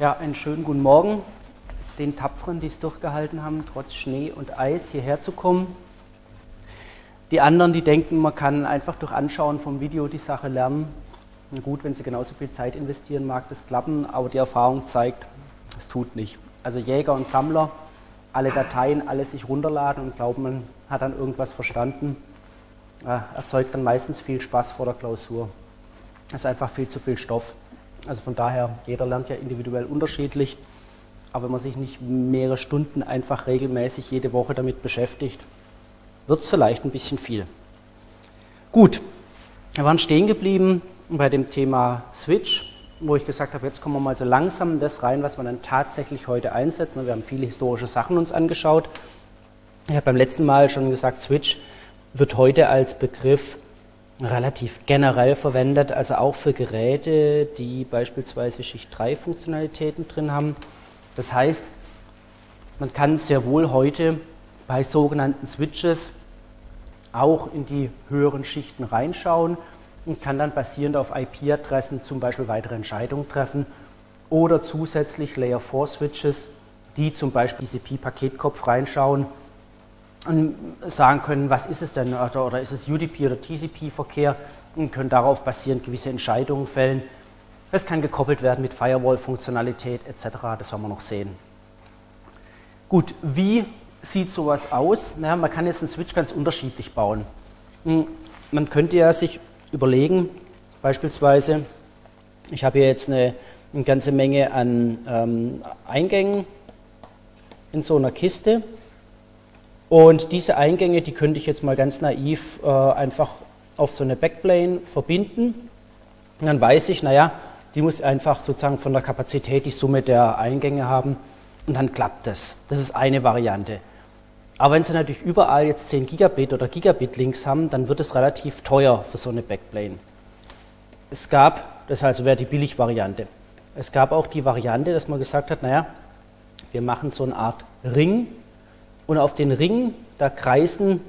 Ja, einen schönen guten Morgen den Tapferen, die es durchgehalten haben, trotz Schnee und Eis hierher zu kommen. Die anderen, die denken, man kann einfach durch Anschauen vom Video die Sache lernen. Gut, wenn sie genauso viel Zeit investieren, mag das klappen, aber die Erfahrung zeigt, es tut nicht. Also Jäger und Sammler, alle Dateien, alles sich runterladen und glauben, man hat dann irgendwas verstanden, äh, erzeugt dann meistens viel Spaß vor der Klausur. Das ist einfach viel zu viel Stoff. Also von daher, jeder lernt ja individuell unterschiedlich. Aber wenn man sich nicht mehrere Stunden einfach regelmäßig jede Woche damit beschäftigt, wird es vielleicht ein bisschen viel. Gut, wir waren stehen geblieben bei dem Thema Switch, wo ich gesagt habe, jetzt kommen wir mal so langsam in das rein, was wir dann tatsächlich heute einsetzen. Wir haben viele historische Sachen uns angeschaut. Ich habe beim letzten Mal schon gesagt, Switch wird heute als Begriff relativ generell verwendet, also auch für Geräte, die beispielsweise Schicht 3 Funktionalitäten drin haben. Das heißt, man kann sehr wohl heute bei sogenannten Switches auch in die höheren Schichten reinschauen und kann dann basierend auf IP-Adressen zum Beispiel weitere Entscheidungen treffen oder zusätzlich Layer 4 Switches, die zum Beispiel TCP-Paketkopf reinschauen und sagen können, was ist es denn, oder, oder ist es UDP oder TCP-Verkehr und können darauf basierend gewisse Entscheidungen fällen. Es kann gekoppelt werden mit Firewall-Funktionalität etc., das werden wir noch sehen. Gut, wie sieht sowas aus? Naja, man kann jetzt einen Switch ganz unterschiedlich bauen. Hm, man könnte ja sich überlegen, beispielsweise, ich habe hier jetzt eine, eine ganze Menge an ähm, Eingängen in so einer Kiste und diese Eingänge, die könnte ich jetzt mal ganz naiv äh, einfach auf so eine Backplane verbinden. Und dann weiß ich, naja, die muss einfach sozusagen von der Kapazität die Summe der Eingänge haben und dann klappt das. Das ist eine Variante. Aber wenn Sie natürlich überall jetzt 10 Gigabit oder Gigabit Links haben, dann wird es relativ teuer für so eine Backplane. Es gab, das also wäre die Billigvariante. Es gab auch die Variante, dass man gesagt hat, naja, wir machen so eine Art Ring und auf den Ring, da kreisen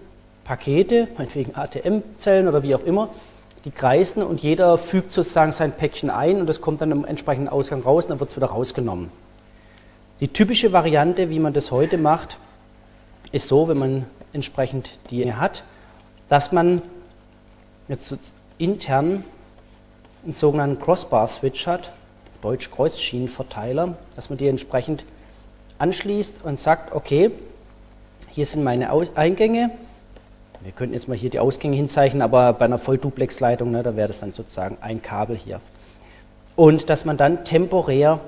Pakete, meinetwegen ATM-Zellen oder wie auch immer, die kreisen und jeder fügt sozusagen sein Päckchen ein und das kommt dann im entsprechenden Ausgang raus und dann wird es wieder rausgenommen. Die typische Variante, wie man das heute macht, ist so, wenn man entsprechend die hat, dass man jetzt intern einen sogenannten Crossbar-Switch hat, Deutsch Kreuzschienenverteiler, dass man die entsprechend anschließt und sagt, okay, hier sind meine Eingänge. Wir könnten jetzt mal hier die Ausgänge hinzeichnen, aber bei einer Vollduplex-Leitung, ne, da wäre das dann sozusagen ein Kabel hier. Und dass man dann temporär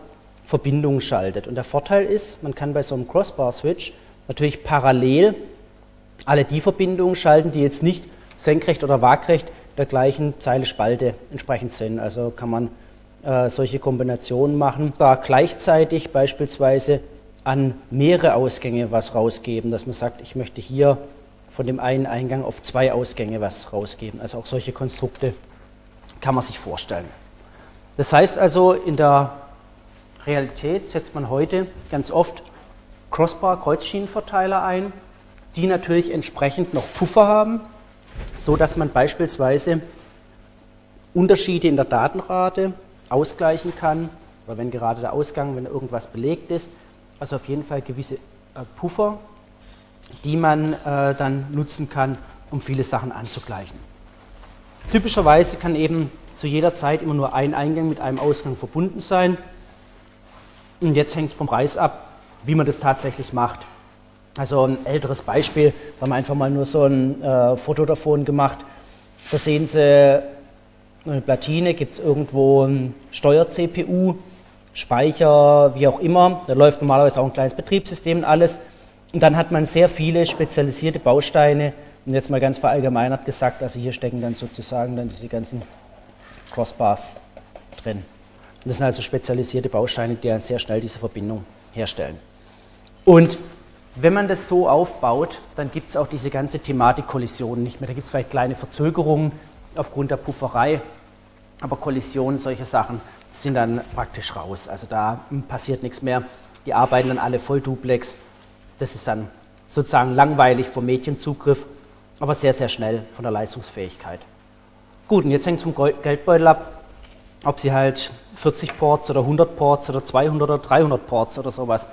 Verbindungen schaltet. Und der Vorteil ist, man kann bei so einem Crossbar-Switch natürlich parallel alle die Verbindungen schalten, die jetzt nicht senkrecht oder waagrecht der gleichen Zeile Spalte entsprechend sind. Also kann man äh, solche Kombinationen machen. Da gleichzeitig beispielsweise an mehrere Ausgänge was rausgeben, dass man sagt, ich möchte hier von dem einen Eingang auf zwei Ausgänge was rausgeben. Also auch solche Konstrukte kann man sich vorstellen. Das heißt also, in der Realität setzt man heute ganz oft Crossbar-Kreuzschienenverteiler ein, die natürlich entsprechend noch Puffer haben, so dass man beispielsweise Unterschiede in der Datenrate ausgleichen kann, oder wenn gerade der Ausgang, wenn irgendwas belegt ist, also auf jeden Fall gewisse äh, Puffer, die man äh, dann nutzen kann, um viele Sachen anzugleichen. Typischerweise kann eben zu jeder Zeit immer nur ein Eingang mit einem Ausgang verbunden sein. Und jetzt hängt es vom Preis ab, wie man das tatsächlich macht. Also ein älteres Beispiel, da haben wir einfach mal nur so ein äh, Foto davon gemacht. Da sehen Sie eine Platine, gibt es irgendwo ein Steuer-CPU, Speicher, wie auch immer. Da läuft normalerweise auch ein kleines Betriebssystem und alles. Und dann hat man sehr viele spezialisierte Bausteine. Und jetzt mal ganz verallgemeinert gesagt, also hier stecken dann sozusagen dann diese ganzen Crossbars drin. Und das sind also spezialisierte Bausteine, die dann sehr schnell diese Verbindung herstellen. Und wenn man das so aufbaut, dann gibt es auch diese ganze Thematik Kollisionen nicht mehr. Da gibt es vielleicht kleine Verzögerungen aufgrund der Pufferei, aber Kollisionen, solche Sachen, sind dann praktisch raus. Also da passiert nichts mehr. Die arbeiten dann alle voll Duplex. Das ist dann sozusagen langweilig vom Medienzugriff, aber sehr, sehr schnell von der Leistungsfähigkeit. Gut, und jetzt hängt es vom Geldbeutel ab. ob sie halt 40 Ports oder 100 Ports oder 200 oder 300 Ports oder sowas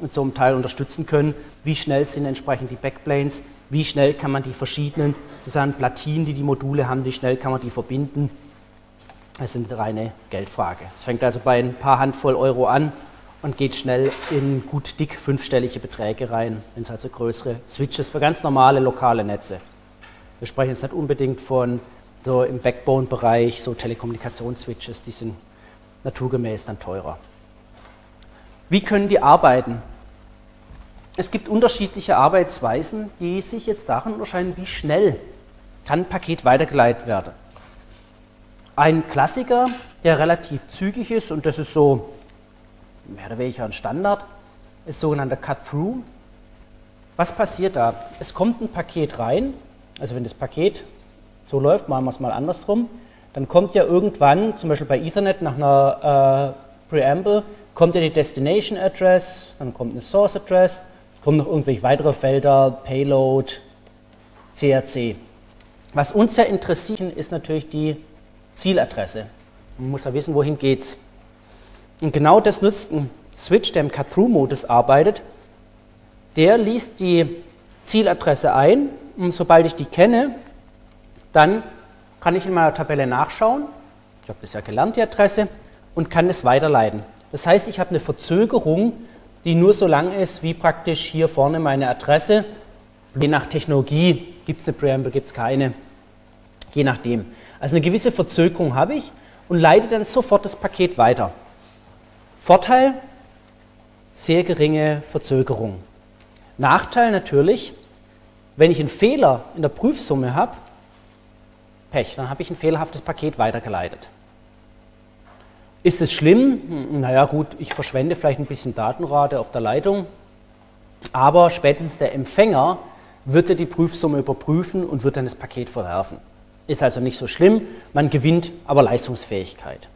mit so einem Teil unterstützen können. Wie schnell sind entsprechend die Backplanes? Wie schnell kann man die verschiedenen sozusagen Platinen, die die Module haben, wie schnell kann man die verbinden? Das ist eine reine Geldfrage. Es fängt also bei ein paar Handvoll Euro an und geht schnell in gut dick fünfstellige Beträge rein, wenn es also größere Switches für ganz normale lokale Netze. Wir sprechen jetzt nicht unbedingt von so im Backbone-Bereich, so Telekommunikationsswitches, die sind naturgemäß dann teurer. Wie können die arbeiten? Es gibt unterschiedliche Arbeitsweisen, die sich jetzt darin unterscheiden, wie schnell kann ein Paket weitergeleitet werden. Ein Klassiker, der relativ zügig ist, und das ist so mehr oder weniger ein Standard, ist sogenannter Cut-Through. Was passiert da? Es kommt ein Paket rein, also wenn das Paket so läuft, machen wir es mal andersrum, dann kommt ja irgendwann, zum Beispiel bei Ethernet nach einer äh, Preamble, kommt ja die Destination Address, dann kommt eine Source Address, kommen noch irgendwelche weitere Felder, Payload, CRC. Was uns ja interessiert, ist natürlich die Zieladresse. Man muss ja wissen, wohin geht's. Und genau das nutzt ein Switch, der im Cut-Through-Modus arbeitet. Der liest die Zieladresse ein und sobald ich die kenne, dann kann ich in meiner Tabelle nachschauen. Ich habe das ja gelernt, die Adresse, und kann es weiterleiten. Das heißt, ich habe eine Verzögerung, die nur so lang ist, wie praktisch hier vorne meine Adresse. Je nach Technologie gibt es eine Preamble, gibt es keine. Je nachdem. Also eine gewisse Verzögerung habe ich und leite dann sofort das Paket weiter. Vorteil, sehr geringe Verzögerung. Nachteil natürlich, wenn ich einen Fehler in der Prüfsumme habe, Pech, dann habe ich ein fehlerhaftes Paket weitergeleitet. Ist es schlimm? Hm, naja gut, ich verschwende vielleicht ein bisschen Datenrate auf der Leitung, aber spätestens der Empfänger wird er die Prüfsumme überprüfen und wird dann das Paket verwerfen. Ist also nicht so schlimm, man gewinnt aber Leistungsfähigkeit.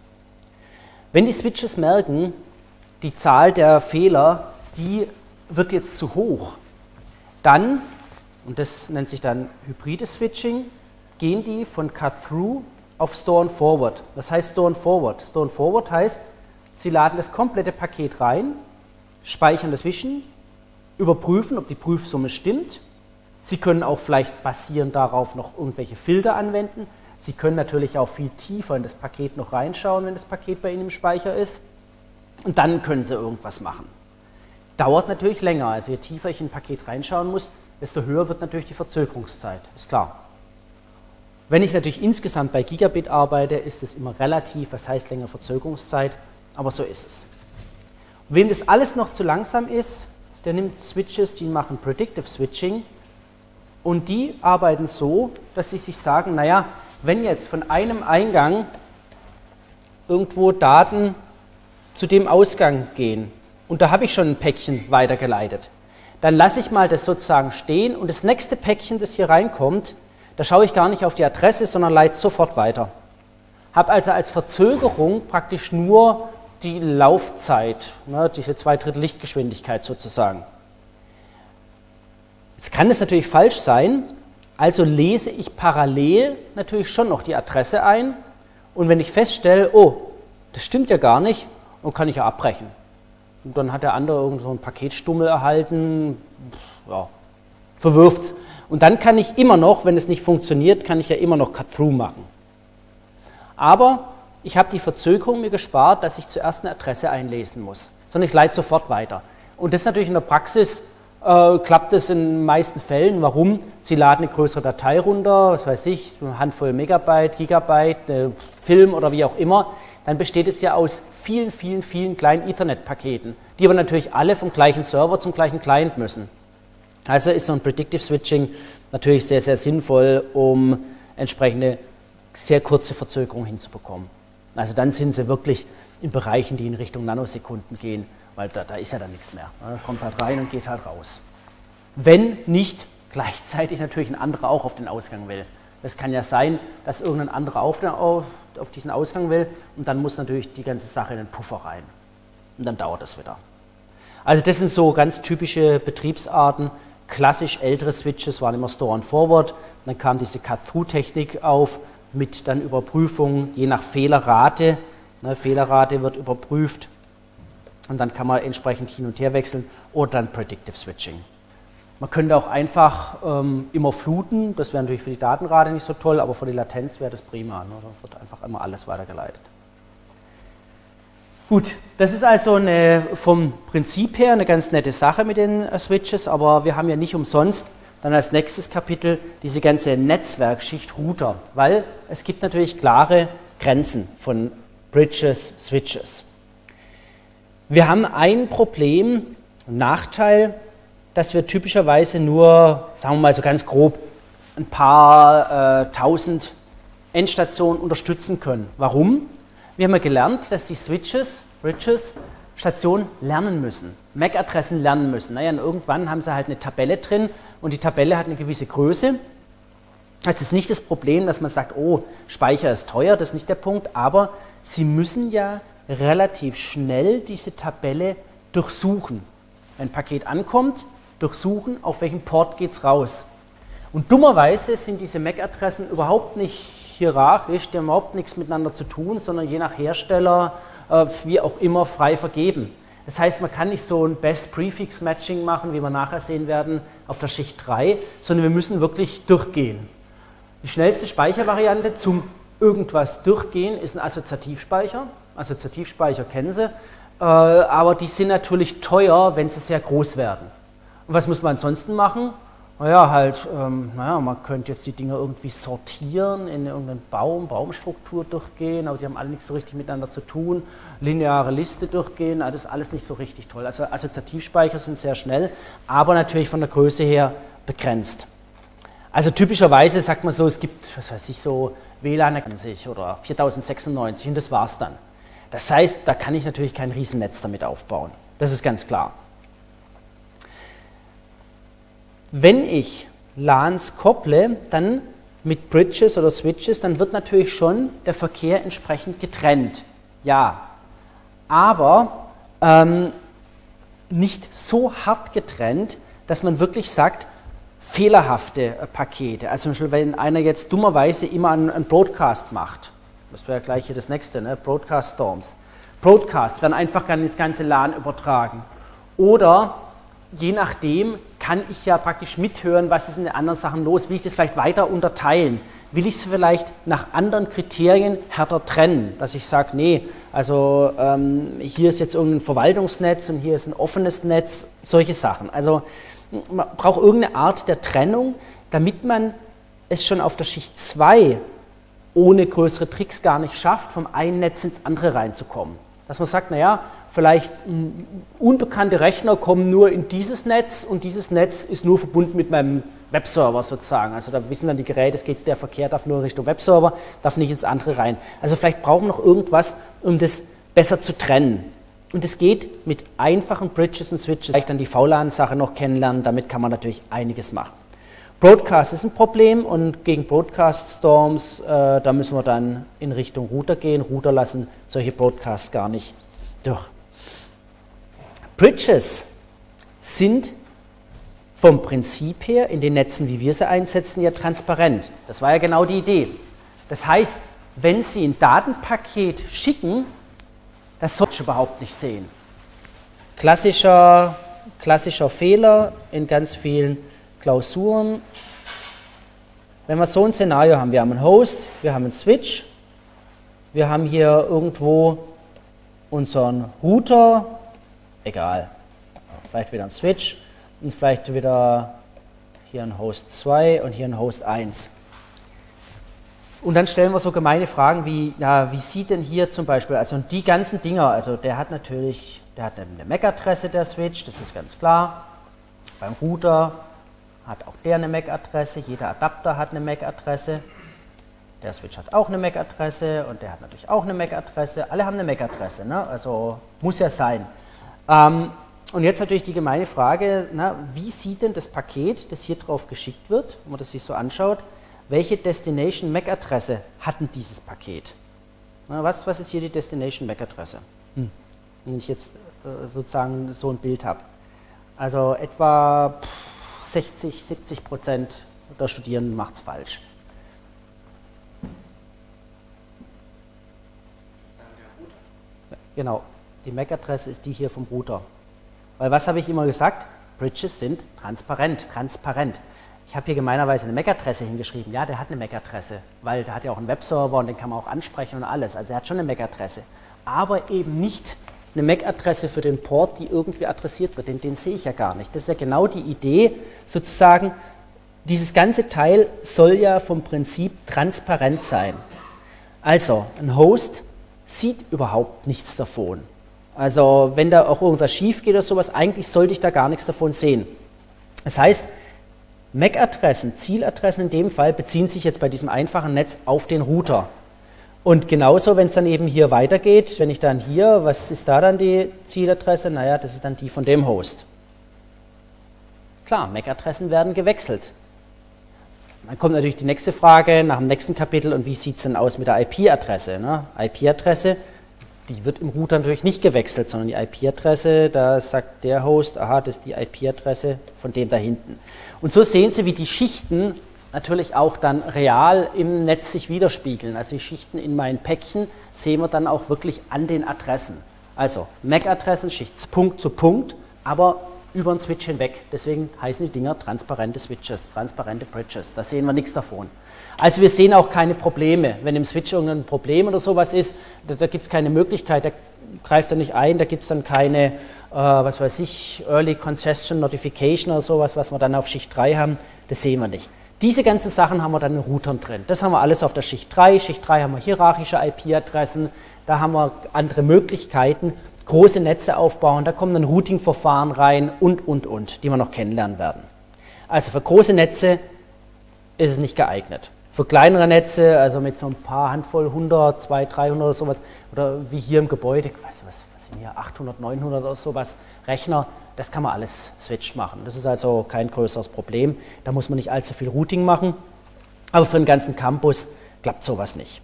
Wenn die Switches merken, die Zahl der Fehler, die wird jetzt zu hoch, dann, und das nennt sich dann hybrides Switching, gehen die von Cut-Through auf Store and Forward. Was heißt Store and Forward? Store and Forward heißt, Sie laden das komplette Paket rein, speichern das Wischen, überprüfen, ob die Prüfsumme stimmt. Sie können auch vielleicht basierend darauf noch irgendwelche Filter anwenden. Sie können natürlich auch viel tiefer in das Paket noch reinschauen, wenn das Paket bei Ihnen im Speicher ist. Und dann können Sie irgendwas machen. Dauert natürlich länger. Also je tiefer ich in ein Paket reinschauen muss, desto höher wird natürlich die Verzögerungszeit. Ist klar. Wenn ich natürlich insgesamt bei Gigabit arbeite, ist es immer relativ, was heißt länger Verzögerungszeit, aber so ist es. Und wem das alles noch zu langsam ist, der nimmt Switches, die machen Predictive Switching und die arbeiten so, dass sie sich sagen, naja, wenn jetzt von einem Eingang irgendwo Daten zu dem Ausgang gehen und da habe ich schon ein Päckchen weitergeleitet, dann lasse ich mal das sozusagen stehen und das nächste Päckchen, das hier reinkommt, da schaue ich gar nicht auf die Adresse, sondern leite sofort weiter. Habe also als Verzögerung praktisch nur die Laufzeit, ne, diese zwei Drittel Lichtgeschwindigkeit sozusagen. Jetzt kann es natürlich falsch sein, also lese ich parallel natürlich schon noch die Adresse ein und wenn ich feststelle, oh, das stimmt ja gar nicht, dann kann ich ja abbrechen. Und dann hat der andere irgend so ein Paketstummel erhalten, ja, verwirft es. Und dann kann ich immer noch, wenn es nicht funktioniert, kann ich ja immer noch Cut-Through machen. Aber ich habe die Verzögerung mir gespart, dass ich zuerst eine Adresse einlesen muss, sondern ich leite sofort weiter. Und das ist natürlich in der Praxis, äh, klappt es in den meisten Fällen. Warum? Sie laden eine größere Datei runter, was weiß ich, eine Handvoll Megabyte, Gigabyte, äh, Film oder wie auch immer. Dann besteht es ja aus vielen, vielen, vielen kleinen Ethernet-Paketen, die aber natürlich alle vom gleichen Server zum gleichen Client müssen. Also ist so ein Predictive Switching natürlich sehr, sehr sinnvoll, um entsprechende sehr kurze Verzögerungen hinzubekommen. Also dann sind sie wirklich in Bereichen, die in Richtung Nanosekunden gehen, weil da, da ist ja dann nichts mehr. Da kommt halt rein und geht halt raus. Wenn nicht gleichzeitig natürlich ein anderer auch auf den Ausgang will. Es kann ja sein, dass irgendein anderer auf, den, auf diesen Ausgang will und dann muss natürlich die ganze Sache in den Puffer rein. Und dann dauert das wieder. Also das sind so ganz typische Betriebsarten, klassisch ältere Switches waren immer Store and Forward. Dann kam diese Cut-Through-Technik auf mit dann Überprüfung je nach Fehlerrate Ne, Fehlerrate wird überprüft und dann kann man entsprechend hin und her wechseln oder dann Predictive Switching. Man könnte auch einfach ähm, immer fluten, das wäre natürlich für die Datenrate nicht so toll, aber für die Latenz wäre das prima. Ne? Da wird einfach immer alles weitergeleitet. Gut, das ist also eine, vom Prinzip her eine ganz nette Sache mit den äh, Switches, aber wir haben ja nicht umsonst dann als nächstes Kapitel diese ganze Netzwerkschicht Router, weil es gibt natürlich klare Grenzen von Bridges, Switches. Wir haben ein Problem, einen Nachteil, dass wir typischerweise nur, sagen wir mal so ganz grob, ein paar äh, tausend Endstationen unterstützen können. Warum? Wir haben ja gelernt, dass die Switches, Bridges, Stationen lernen müssen, MAC-Adressen lernen müssen. Naja, und irgendwann haben sie halt eine Tabelle drin und die Tabelle hat eine gewisse Größe. Das ist nicht das Problem, dass man sagt, oh, Speicher ist teuer, das ist nicht der Punkt, aber sie müssen ja relativ schnell diese Tabelle durchsuchen. Ein Paket ankommt, durchsuchen, auf welchen Port geht es raus. Und dummerweise sind diese MAC-Adressen überhaupt nicht hierarchisch, die haben überhaupt nichts miteinander zu tun, sondern je nach Hersteller, äh, wie auch immer, frei vergeben. Das heißt, man kann nicht so ein Best-Prefix-Matching machen, wie wir nachher sehen werden, auf der Schicht 3, sondern wir müssen wirklich durchgehen. Die schnellste Speichervariante zum irgendwas durchgehen ist ein Assoziativspeicher. Assoziativspeicher kennen Sie, äh, aber die sind natürlich teuer, wenn sie sehr groß werden. Und was muss man ansonsten machen? Naja, halt, ähm, naja, man könnte jetzt die Dinge irgendwie sortieren, in irgendeinen Baum, Baumstruktur durchgehen, aber die haben alle nichts so richtig miteinander zu tun. Lineare Liste durchgehen, das ist alles nicht so richtig toll. Also Assoziativspeicher sind sehr schnell, aber natürlich von der Größe her begrenzt. Also typischerweise sagt man so, es gibt, was weiß ich, so WLAN oder 4096 und das war's dann. Das heißt, da kann ich natürlich kein Riesennetz damit aufbauen. Das ist ganz klar. Wenn ich LANs kopple, dann mit Bridges oder Switches, dann wird natürlich schon der Verkehr entsprechend getrennt. Ja, aber ähm, nicht so hart getrennt, dass man wirklich sagt, fehlerhafte äh, Pakete. Also zum Beispiel, wenn einer jetzt dummerweise immer einen, einen Broadcast macht, das wäre gleich hier das nächste, ne? Broadcast Storms. Broadcasts werden einfach ins ganze LAN übertragen. Oder je nachdem kann ich ja praktisch mithören, was ist in den anderen Sachen los. Will ich das vielleicht weiter unterteilen? Will ich es vielleicht nach anderen Kriterien härter trennen? Dass ich sage, nee, also ähm, hier ist jetzt irgendein Verwaltungsnetz und hier ist ein offenes Netz, solche Sachen. Also man braucht irgendeine Art der Trennung, damit man es schon auf der Schicht 2 ohne größere Tricks gar nicht schafft, vom einen Netz ins andere reinzukommen. Dass man sagt, naja, vielleicht unbekannte Rechner kommen nur in dieses Netz und dieses Netz ist nur verbunden mit meinem Webserver sozusagen. Also da wissen dann die Geräte, es geht, der Verkehr darf nur Richtung Webserver, darf nicht ins andere rein. Also vielleicht brauchen wir noch irgendwas, um das besser zu trennen. Und es geht mit einfachen Bridges und Switches. Vielleicht dann die VLAN-Sache noch kennenlernen, damit kann man natürlich einiges machen. Broadcast ist ein Problem und gegen Broadcast Storms, äh, da müssen wir dann in Richtung Router gehen. Router lassen solche Broadcasts gar nicht durch. Bridges sind vom Prinzip her in den Netzen, wie wir sie einsetzen, ja transparent. Das war ja genau die Idee. Das heißt, wenn Sie ein Datenpaket schicken, das sollte ich überhaupt nicht sehen. Klassischer, klassischer Fehler in ganz vielen Klausuren. Wenn wir so ein Szenario haben, wir haben einen Host, wir haben einen Switch, wir haben hier irgendwo unseren Router, egal. Vielleicht wieder ein Switch und vielleicht wieder hier ein Host 2 und hier ein Host 1. Und dann stellen wir so gemeine Fragen wie, ja, wie sieht denn hier zum Beispiel, also die ganzen Dinger, also der hat natürlich, der hat eine MAC-Adresse, der Switch, das ist ganz klar. Beim Router hat auch der eine MAC-Adresse, jeder Adapter hat eine MAC-Adresse. Der Switch hat auch eine MAC-Adresse und der hat natürlich auch eine MAC-Adresse. Alle haben eine MAC-Adresse, ne? also muss ja sein. Ähm, und jetzt natürlich die gemeine Frage, na, wie sieht denn das Paket, das hier drauf geschickt wird, wenn man das sich so anschaut, welche Destination MAC-Adresse hat denn dieses Paket? Na, was, was ist hier die Destination MAC-Adresse? Hm. Wenn ich jetzt äh, sozusagen so ein Bild habe. Also etwa 60, 70 Prozent der Studierenden macht es falsch. Genau, die MAC-Adresse ist die hier vom Router. Weil was habe ich immer gesagt? Bridges sind transparent, transparent. Ich habe hier gemeinerweise eine MAC-Adresse hingeschrieben. Ja, der hat eine MAC-Adresse, weil der hat ja auch einen Webserver und den kann man auch ansprechen und alles. Also er hat schon eine MAC-Adresse. Aber eben nicht eine MAC-Adresse für den Port, die irgendwie adressiert wird. Den, den sehe ich ja gar nicht. Das ist ja genau die Idee, sozusagen, dieses ganze Teil soll ja vom Prinzip transparent sein. Also, ein Host sieht überhaupt nichts davon. Also, wenn da auch irgendwas schief geht oder sowas, eigentlich sollte ich da gar nichts davon sehen. Das heißt, MAC-Adressen, Zieladressen in dem Fall, beziehen sich jetzt bei diesem einfachen Netz auf den Router. Und genauso, wenn es dann eben hier weitergeht, wenn ich dann hier, was ist da dann die Zieladresse? Naja, das ist dann die von dem Host. Klar, MAC-Adressen werden gewechselt. Dann kommt natürlich die nächste Frage nach dem nächsten Kapitel und wie sieht es denn aus mit der IP-Adresse? Ne? IP-Adresse, die wird im Router natürlich nicht gewechselt, sondern die IP-Adresse, da sagt der Host, aha, das ist die IP-Adresse von dem da hinten. Und so sehen Sie, wie die Schichten natürlich auch dann real im Netz sich widerspiegeln. Also die Schichten in meinen Päckchen sehen wir dann auch wirklich an den Adressen. Also MAC-Adressen, Schicht Punkt zu Punkt, aber über den Switch hinweg. Deswegen heißen die Dinger transparente Switches, transparente Bridges. Da sehen wir nichts davon. Also wir sehen auch keine Probleme. Wenn im Switch irgendein Problem oder sowas ist, da, da gibt es keine Möglichkeit, da greift er nicht ein, da gibt es dann keine, äh, was weiß ich, Early Congestion Notification oder sowas, was wir dann auf Schicht 3 haben, das sehen wir nicht. Diese ganzen Sachen haben wir dann in Routern drin. Das haben wir alles auf der Schicht 3. Schicht 3 haben wir hierarchische IP-Adressen, da haben wir andere Möglichkeiten große Netze aufbauen, da kommen dann Routing-Verfahren rein und, und, und, die wir noch kennenlernen werden. Also für große Netze ist es nicht geeignet. Für kleinere Netze, also mit so ein paar Handvoll, 100, 200, 300 oder sowas, oder wie hier im Gebäude, nicht, was, was sind hier, 800, 900 oder sowas, Rechner, das kann man alles switch machen. Das ist also kein größeres Problem. Da muss man nicht allzu viel Routing machen. Aber für den ganzen Campus klappt sowas nicht.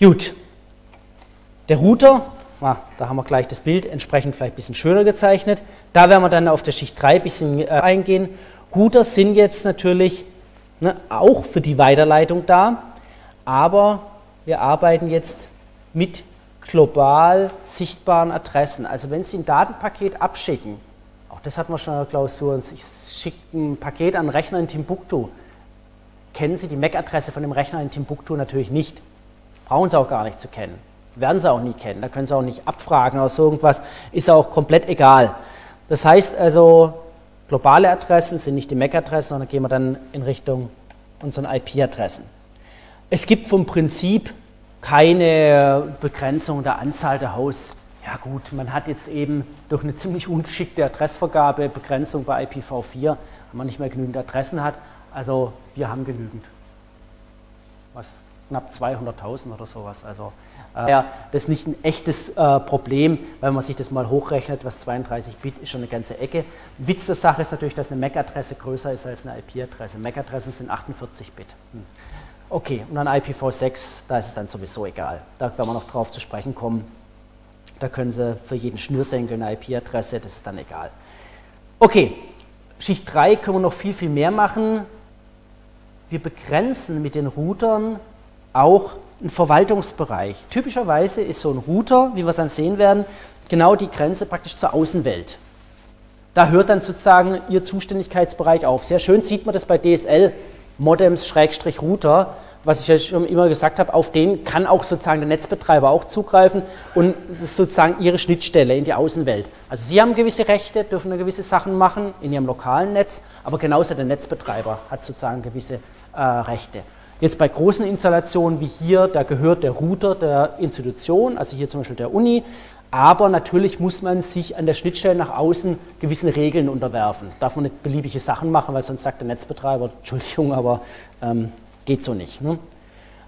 Gut, der Router, ah, da haben wir gleich das Bild entsprechend vielleicht ein bisschen schöner gezeichnet. Da werden wir dann auf der Schicht 3 ein bisschen äh, eingehen. Router sind jetzt natürlich ne, auch für die Weiterleitung da, aber wir arbeiten jetzt mit global sichtbaren Adressen. Also wenn Sie ein Datenpaket abschicken, auch das hatten wir schon in der Klausur, ich schicke ein Paket an einen Rechner in Timbuktu, kennen Sie die MAC-Adresse von dem Rechner in Timbuktu natürlich nicht. Brauchen Sie auch gar nicht zu kennen werden sie auch nie kennen. Da können sie auch nicht abfragen oder so irgendwas, ist auch komplett egal. Das heißt also, globale Adressen sind nicht die MAC-Adressen, sondern gehen wir dann in Richtung unseren IP-Adressen. Es gibt vom Prinzip keine Begrenzung der Anzahl der Hosts. Ja gut, man hat jetzt eben durch eine ziemlich ungeschickte Adressvergabe Begrenzung bei IPv4, wenn man nicht mehr genügend Adressen hat. Also wir haben genügend. Was? Knapp 200.000 oder sowas. Also äh, das ist nicht ein echtes äh, Problem, wenn man sich das mal hochrechnet, was 32 Bit ist schon eine ganze Ecke. Witz der Sache ist natürlich, dass eine MAC-Adresse größer ist als eine IP-Adresse. MAC-Adressen sind 48 Bit. Hm. Okay, und dann IPv6, da ist es dann sowieso egal. Da werden wir noch drauf zu sprechen kommen. Da können Sie für jeden Schnürsenkel eine IP-Adresse, das ist dann egal. Okay, Schicht 3 können wir noch viel, viel mehr machen. Wir begrenzen mit den Routern auch ein Verwaltungsbereich. Typischerweise ist so ein Router, wie wir es dann sehen werden, genau die Grenze praktisch zur Außenwelt. Da hört dann sozusagen Ihr Zuständigkeitsbereich auf. Sehr schön sieht man das bei DSL, Modems-Router, was ich ja schon immer gesagt habe, auf den kann auch sozusagen der Netzbetreiber auch zugreifen und das ist sozusagen Ihre Schnittstelle in die Außenwelt. Also Sie haben gewisse Rechte, dürfen gewisse Sachen machen in Ihrem lokalen Netz, aber genauso der Netzbetreiber hat sozusagen gewisse äh, Rechte. Jetzt bei großen Installationen wie hier, da gehört der Router der Institution, also hier zum Beispiel der Uni, aber natürlich muss man sich an der Schnittstelle nach außen gewissen Regeln unterwerfen. Darf man nicht beliebige Sachen machen, weil sonst sagt der Netzbetreiber, Entschuldigung, aber ähm, geht so nicht. Ne?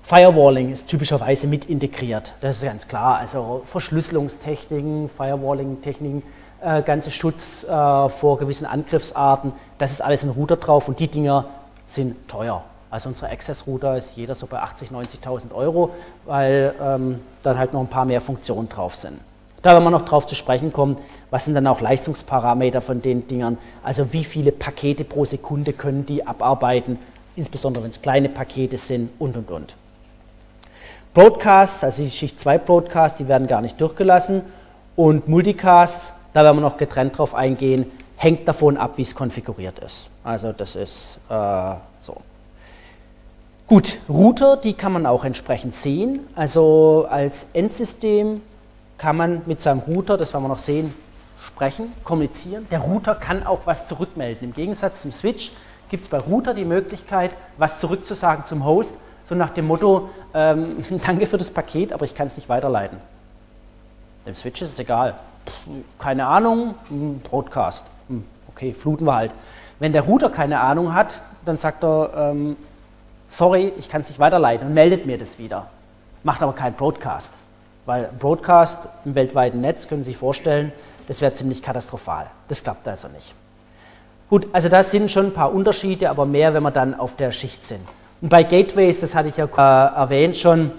Firewalling ist typischerweise mit integriert, das ist ganz klar. Also Verschlüsselungstechniken, Firewalling-Techniken, äh, ganze Schutz äh, vor gewissen Angriffsarten, das ist alles in Router drauf und die Dinger sind teuer. Also unsere Access-Router ist jeder so bei 80.000, 90.000 Euro, weil ähm, dann halt noch ein paar mehr Funktionen drauf sind. Da werden wir noch drauf zu sprechen kommen, was sind dann auch Leistungsparameter von den Dingern, also wie viele Pakete pro Sekunde können die abarbeiten, insbesondere wenn es kleine Pakete sind und und und. Broadcasts, also die Schicht 2 Broadcasts, die werden gar nicht durchgelassen. Und Multicasts, da werden wir noch getrennt drauf eingehen, hängt davon ab, wie es konfiguriert ist. Also das ist äh, so. Gut, Router, die kann man auch entsprechend sehen. Also als Endsystem kann man mit seinem Router, das werden wir noch sehen, sprechen, kommunizieren. Der Router kann auch was zurückmelden. Im Gegensatz zum Switch gibt es bei Router die Möglichkeit, was zurückzusagen zum Host, so nach dem Motto, ähm, danke für das Paket, aber ich kann es nicht weiterleiten. Dem Switch ist es egal. Keine Ahnung, Broadcast. Hm, okay, fluten wir halt. Wenn der Router keine Ahnung hat, dann sagt er, ähm, sorry, ich kann es nicht weiterleiten und meldet mir das wieder. Macht aber keinen Broadcast. Weil Broadcast im weltweiten Netz, können Sie sich vorstellen, das wäre ziemlich katastrophal. Das klappt also nicht. Gut, also da sind schon ein paar Unterschiede, aber mehr, wenn wir dann auf der Schicht sind. Und bei Gateways, das hatte ich ja äh, erwähnt schon,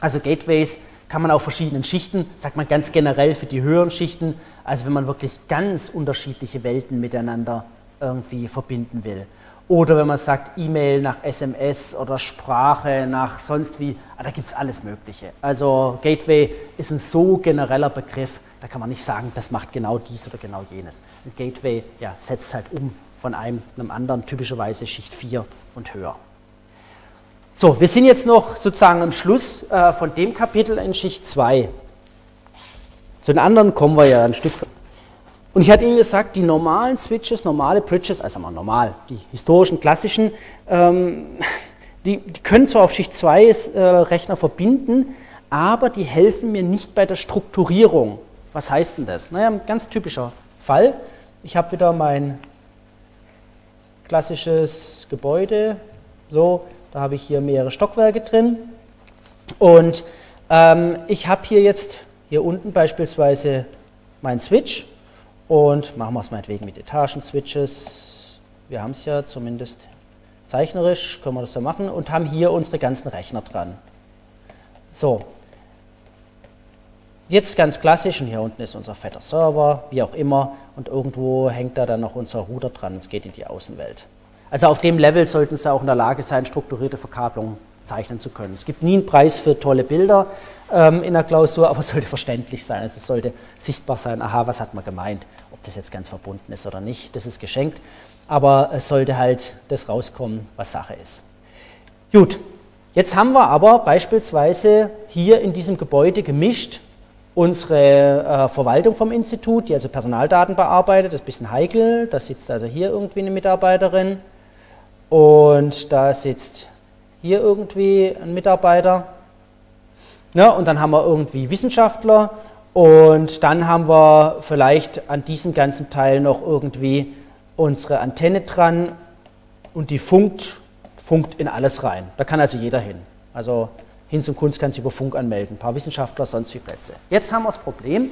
also Gateways kann man auf verschiedenen Schichten, sagt man ganz generell für die höheren Schichten, also wenn man wirklich ganz unterschiedliche Welten miteinander irgendwie verbinden will. Oder wenn man sagt E-Mail nach SMS oder Sprache nach sonst wie, ah, da gibt es alles Mögliche. Also Gateway ist ein so genereller Begriff, da kann man nicht sagen, das macht genau dies oder genau jenes. Ein Gateway ja, setzt halt um von einem einem anderen, typischerweise Schicht 4 und höher. So, wir sind jetzt noch sozusagen am Schluss äh, von dem Kapitel in Schicht 2. Zu den anderen kommen wir ja ein Stück. Und ich hatte Ihnen gesagt, die normalen Switches, normale Bridges, also mal normal, die historischen, klassischen, ähm, die, die, können zwar auf Schicht 2 äh, Rechner verbinden, aber die helfen mir nicht bei der Strukturierung. Was heißt denn das? Naja, ein ganz typischer Fall. Ich habe wieder mein klassisches Gebäude. So, da habe ich hier mehrere Stockwerke drin. Und ähm, ich habe hier jetzt hier unten beispielsweise meinen Switch und machen wir es meinetwegen mit Etagen-Switches. Wir haben es ja zumindest zeichnerisch, können wir das so machen und haben hier unsere ganzen Rechner dran. So, Jetzt ganz klassisch, und hier unten ist unser fetter Server, wie auch immer, und irgendwo hängt da dann noch unser Router dran, es geht in die Außenwelt. Also auf dem Level sollten Sie auch in der Lage sein, strukturierte Verkabelung zeichnen zu können. Es gibt nie einen Preis für tolle Bilder ähm, in der Klausur, aber es sollte verständlich sein. Also es sollte sichtbar sein, aha, was hat man gemeint, ob das jetzt ganz verbunden ist oder nicht, das ist geschenkt. Aber es sollte halt das rauskommen, was Sache ist. Gut, jetzt haben wir aber beispielsweise hier in diesem Gebäude gemischt Unsere äh, Verwaltung vom Institut, die also Personaldaten bearbeitet, ist ein bisschen heikel. Da sitzt also hier irgendwie eine Mitarbeiterin und da sitzt hier irgendwie ein Mitarbeiter. Ja, und dann haben wir irgendwie Wissenschaftler und dann haben wir vielleicht an diesem ganzen Teil noch irgendwie unsere Antenne dran und die funkt, funkt in alles rein. Da kann also jeder hin. Also hin zum Kunst kann sich über Funk anmelden, ein paar Wissenschaftler, sonst wie Plätze. Jetzt haben wir das Problem,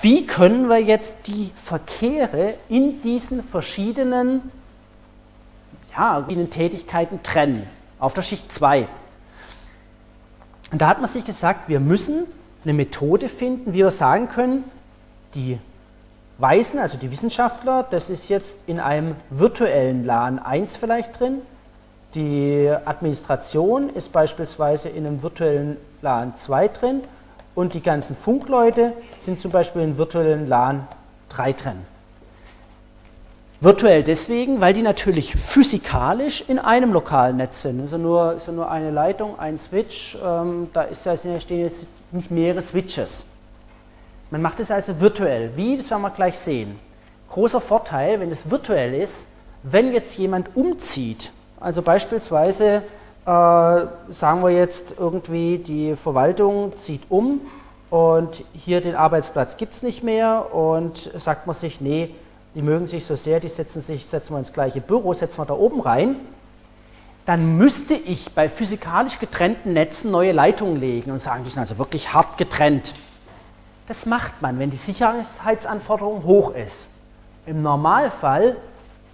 wie können wir jetzt die Verkehre in diesen verschiedenen, ja, verschiedenen Tätigkeiten trennen, auf der Schicht 2. Und da hat man sich gesagt, wir müssen eine Methode finden, wie wir sagen können, die Weisen, also die Wissenschaftler, das ist jetzt in einem virtuellen LAN 1 vielleicht drin, die Administration ist beispielsweise in einem virtuellen LAN 2 drin und die ganzen Funkleute sind zum Beispiel in virtuellen LAN 3 drin. Virtuell deswegen, weil die natürlich physikalisch in einem lokalen Netz sind. Also nur, ist ja nur eine Leitung, ein Switch, ähm, da ist ja, stehen jetzt nicht mehrere Switches. Man macht es also virtuell. Wie, das werden wir gleich sehen. Großer Vorteil, wenn es virtuell ist, wenn jetzt jemand umzieht, also beispielsweise äh, sagen wir jetzt irgendwie, die Verwaltung zieht um und hier den Arbeitsplatz gibt es nicht mehr und sagt man sich, nee, die mögen sich so sehr, die setzen sich, setzen wir ins gleiche Büro, setzen wir da oben rein, dann müsste ich bei physikalisch getrennten Netzen neue Leitungen legen und sagen, die sind also wirklich hart getrennt. Das macht man, wenn die Sicherheitsanforderung hoch ist. Im Normalfall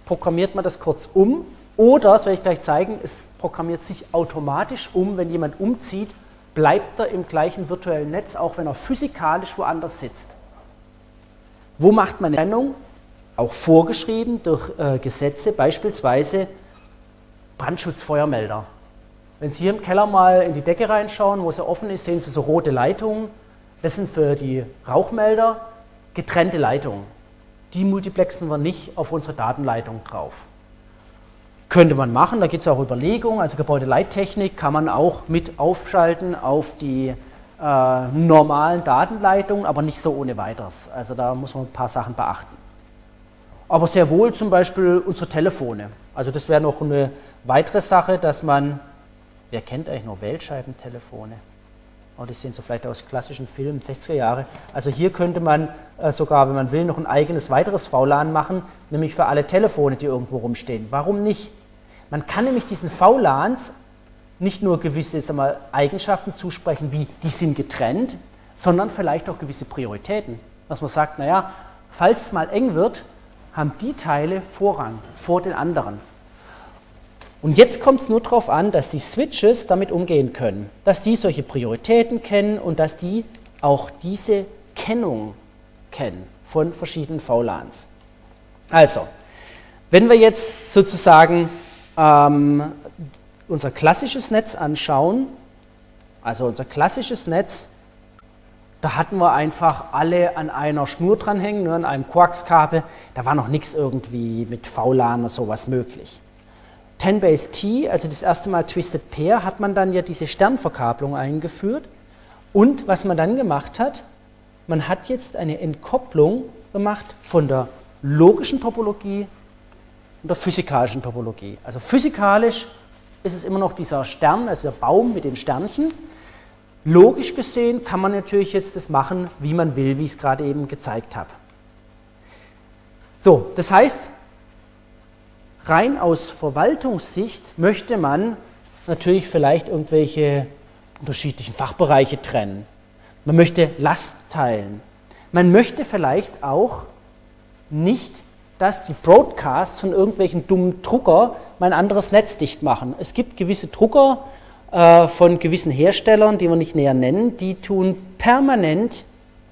programmiert man das kurz um oder, das werde ich gleich zeigen, es programmiert sich automatisch um, wenn jemand umzieht, bleibt er im gleichen virtuellen Netz, auch wenn er physikalisch woanders sitzt. Wo macht man eine Trennung? Auch vorgeschrieben durch äh, Gesetze, beispielsweise Brandschutzfeuermelder. Wenn Sie hier im Keller mal in die Decke reinschauen, wo sie offen ist, sehen Sie so rote Leitungen. Das sind für die Rauchmelder getrennte Leitungen. Die multiplexen wir nicht auf unsere Datenleitung drauf. Könnte man machen, da gibt es auch Überlegungen. Also Gebäudeleittechnik kann man auch mit aufschalten auf die äh, normalen Datenleitungen, aber nicht so ohne weiteres. Also da muss man ein paar Sachen beachten. Aber sehr wohl zum Beispiel unsere Telefone. Also das wäre noch eine weitere Sache, dass man, wer kennt eigentlich noch Wählscheibentelefone? Oh, die sind so vielleicht aus klassischen Filmen, 60er Jahre. Also hier könnte man äh, sogar, wenn man will, noch ein eigenes weiteres VLAN machen, nämlich für alle Telefone, die irgendwo rumstehen. Warum nicht? Man kann nämlich diesen VLANs nicht nur gewisse sag mal, Eigenschaften zusprechen, wie die sind getrennt, sondern vielleicht auch gewisse Prioritäten. Dass man sagt, naja, falls es mal eng wird, haben die Teile Vorrang vor den anderen. Und jetzt kommt es nur darauf an, dass die Switches damit umgehen können, dass die solche Prioritäten kennen und dass die auch diese Kennung kennen von verschiedenen VLANs. Also, wenn wir jetzt sozusagen ähm, unser klassisches Netz anschauen, also unser klassisches Netz, da hatten wir einfach alle an einer Schnur dranhängen, nur an einem Quarkskabel. Da war noch nichts irgendwie mit VLAN oder sowas möglich. 10base T, also das erste Mal Twisted Pair, hat man dann ja diese Sternverkabelung eingeführt. Und was man dann gemacht hat, man hat jetzt eine Entkopplung gemacht von der logischen Topologie und der physikalischen Topologie. Also physikalisch ist es immer noch dieser Stern, also der Baum mit den Sternchen. Logisch gesehen kann man natürlich jetzt das machen, wie man will, wie ich es gerade eben gezeigt habe. So, das heißt, rein aus Verwaltungssicht möchte man natürlich vielleicht irgendwelche unterschiedlichen Fachbereiche trennen. Man möchte Last teilen. Man möchte vielleicht auch nicht dass die Broadcasts von irgendwelchen dummen Drucker mein anderes Netz dicht machen. Es gibt gewisse Drucker von gewissen Herstellern, die wir nicht näher nennen, die tun permanent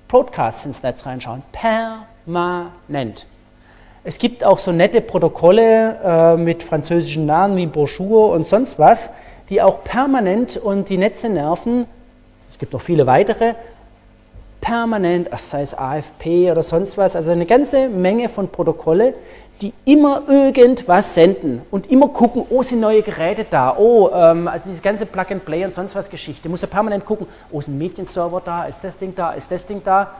Broadcasts ins Netz reinschauen. Permanent. Es gibt auch so nette Protokolle äh, mit französischen Namen wie Bonjour und sonst was, die auch permanent und die Netze nerven. Es gibt noch viele weitere, permanent, sei es AFP oder sonst was, also eine ganze Menge von Protokolle, die immer irgendwas senden und immer gucken, oh, sind neue Geräte da, oh, ähm, also diese ganze Plug-and-Play und sonst was Geschichte, muss ja permanent gucken, oh, ist ein Medienserver da, ist das Ding da, ist das Ding da.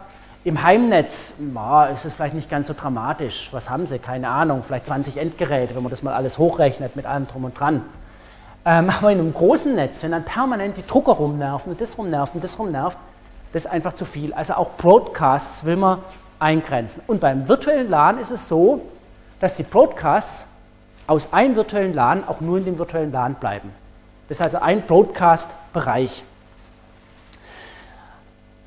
Im Heimnetz ja, ist es vielleicht nicht ganz so dramatisch. Was haben sie? Keine Ahnung, vielleicht 20 Endgeräte, wenn man das mal alles hochrechnet mit allem drum und dran. Ähm, aber in einem großen Netz, wenn dann permanent die Drucker rumnerven und das rumnervt und das rumnervt, das ist einfach zu viel. Also auch Broadcasts will man eingrenzen. Und beim virtuellen LAN ist es so, dass die Broadcasts aus einem virtuellen LAN auch nur in dem virtuellen LAN bleiben. Das ist also ein Broadcast-Bereich.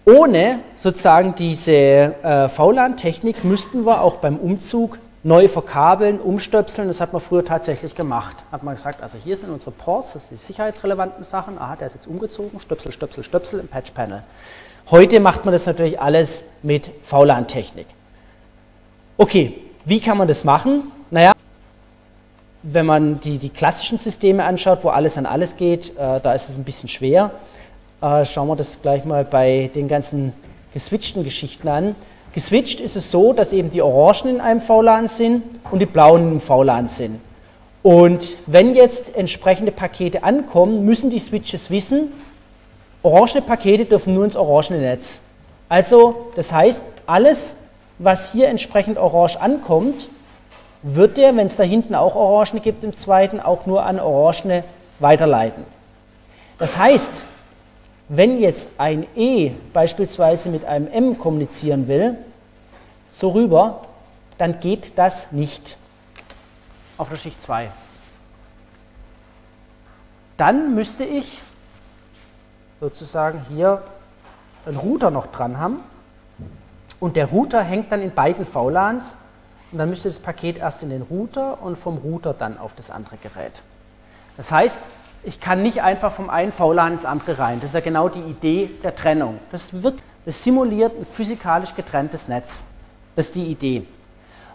Ohne sozusagen diese äh, VLAN-Technik müssten wir auch beim Umzug neu verkabeln, umstöpseln. Das hat man früher tatsächlich gemacht. Hat man gesagt, also hier sind unsere Ports, das sind die sicherheitsrelevanten Sachen. Aha, der ist jetzt umgezogen, Stöpsel, Stöpsel, Stöpsel im Patch-Panel. Heute macht man das natürlich alles mit VLAN-Technik. Okay, wie kann man das machen? Naja, wenn man die, die klassischen Systeme anschaut, wo alles an alles geht, äh, da ist es ein bisschen schwer. Äh, schauen wir das gleich mal bei den ganzen geswitchten Geschichten an. Geswitcht ist es so, dass eben die Orangen in einem VLAN sind und die blauen im VLAN sind. Und wenn jetzt entsprechende Pakete ankommen, müssen die Switches wissen, Orangene Pakete dürfen nur ins orangene Netz. Also, das heißt, alles, was hier entsprechend orange ankommt, wird der, wenn es da hinten auch Orangene gibt im zweiten, auch nur an Orangene weiterleiten. Das heißt, wenn jetzt ein E beispielsweise mit einem M kommunizieren will, so rüber, dann geht das nicht auf der Schicht 2. Dann müsste ich sozusagen hier einen Router noch dran haben. Und der Router hängt dann in beiden VLANs und dann müsste das Paket erst in den Router und vom Router dann auf das andere Gerät. Das heißt, ich kann nicht einfach vom einen VLAN ins andere rein. Das ist ja genau die Idee der Trennung. Das wird das simuliert ein physikalisch getrenntes Netz. Das ist die Idee.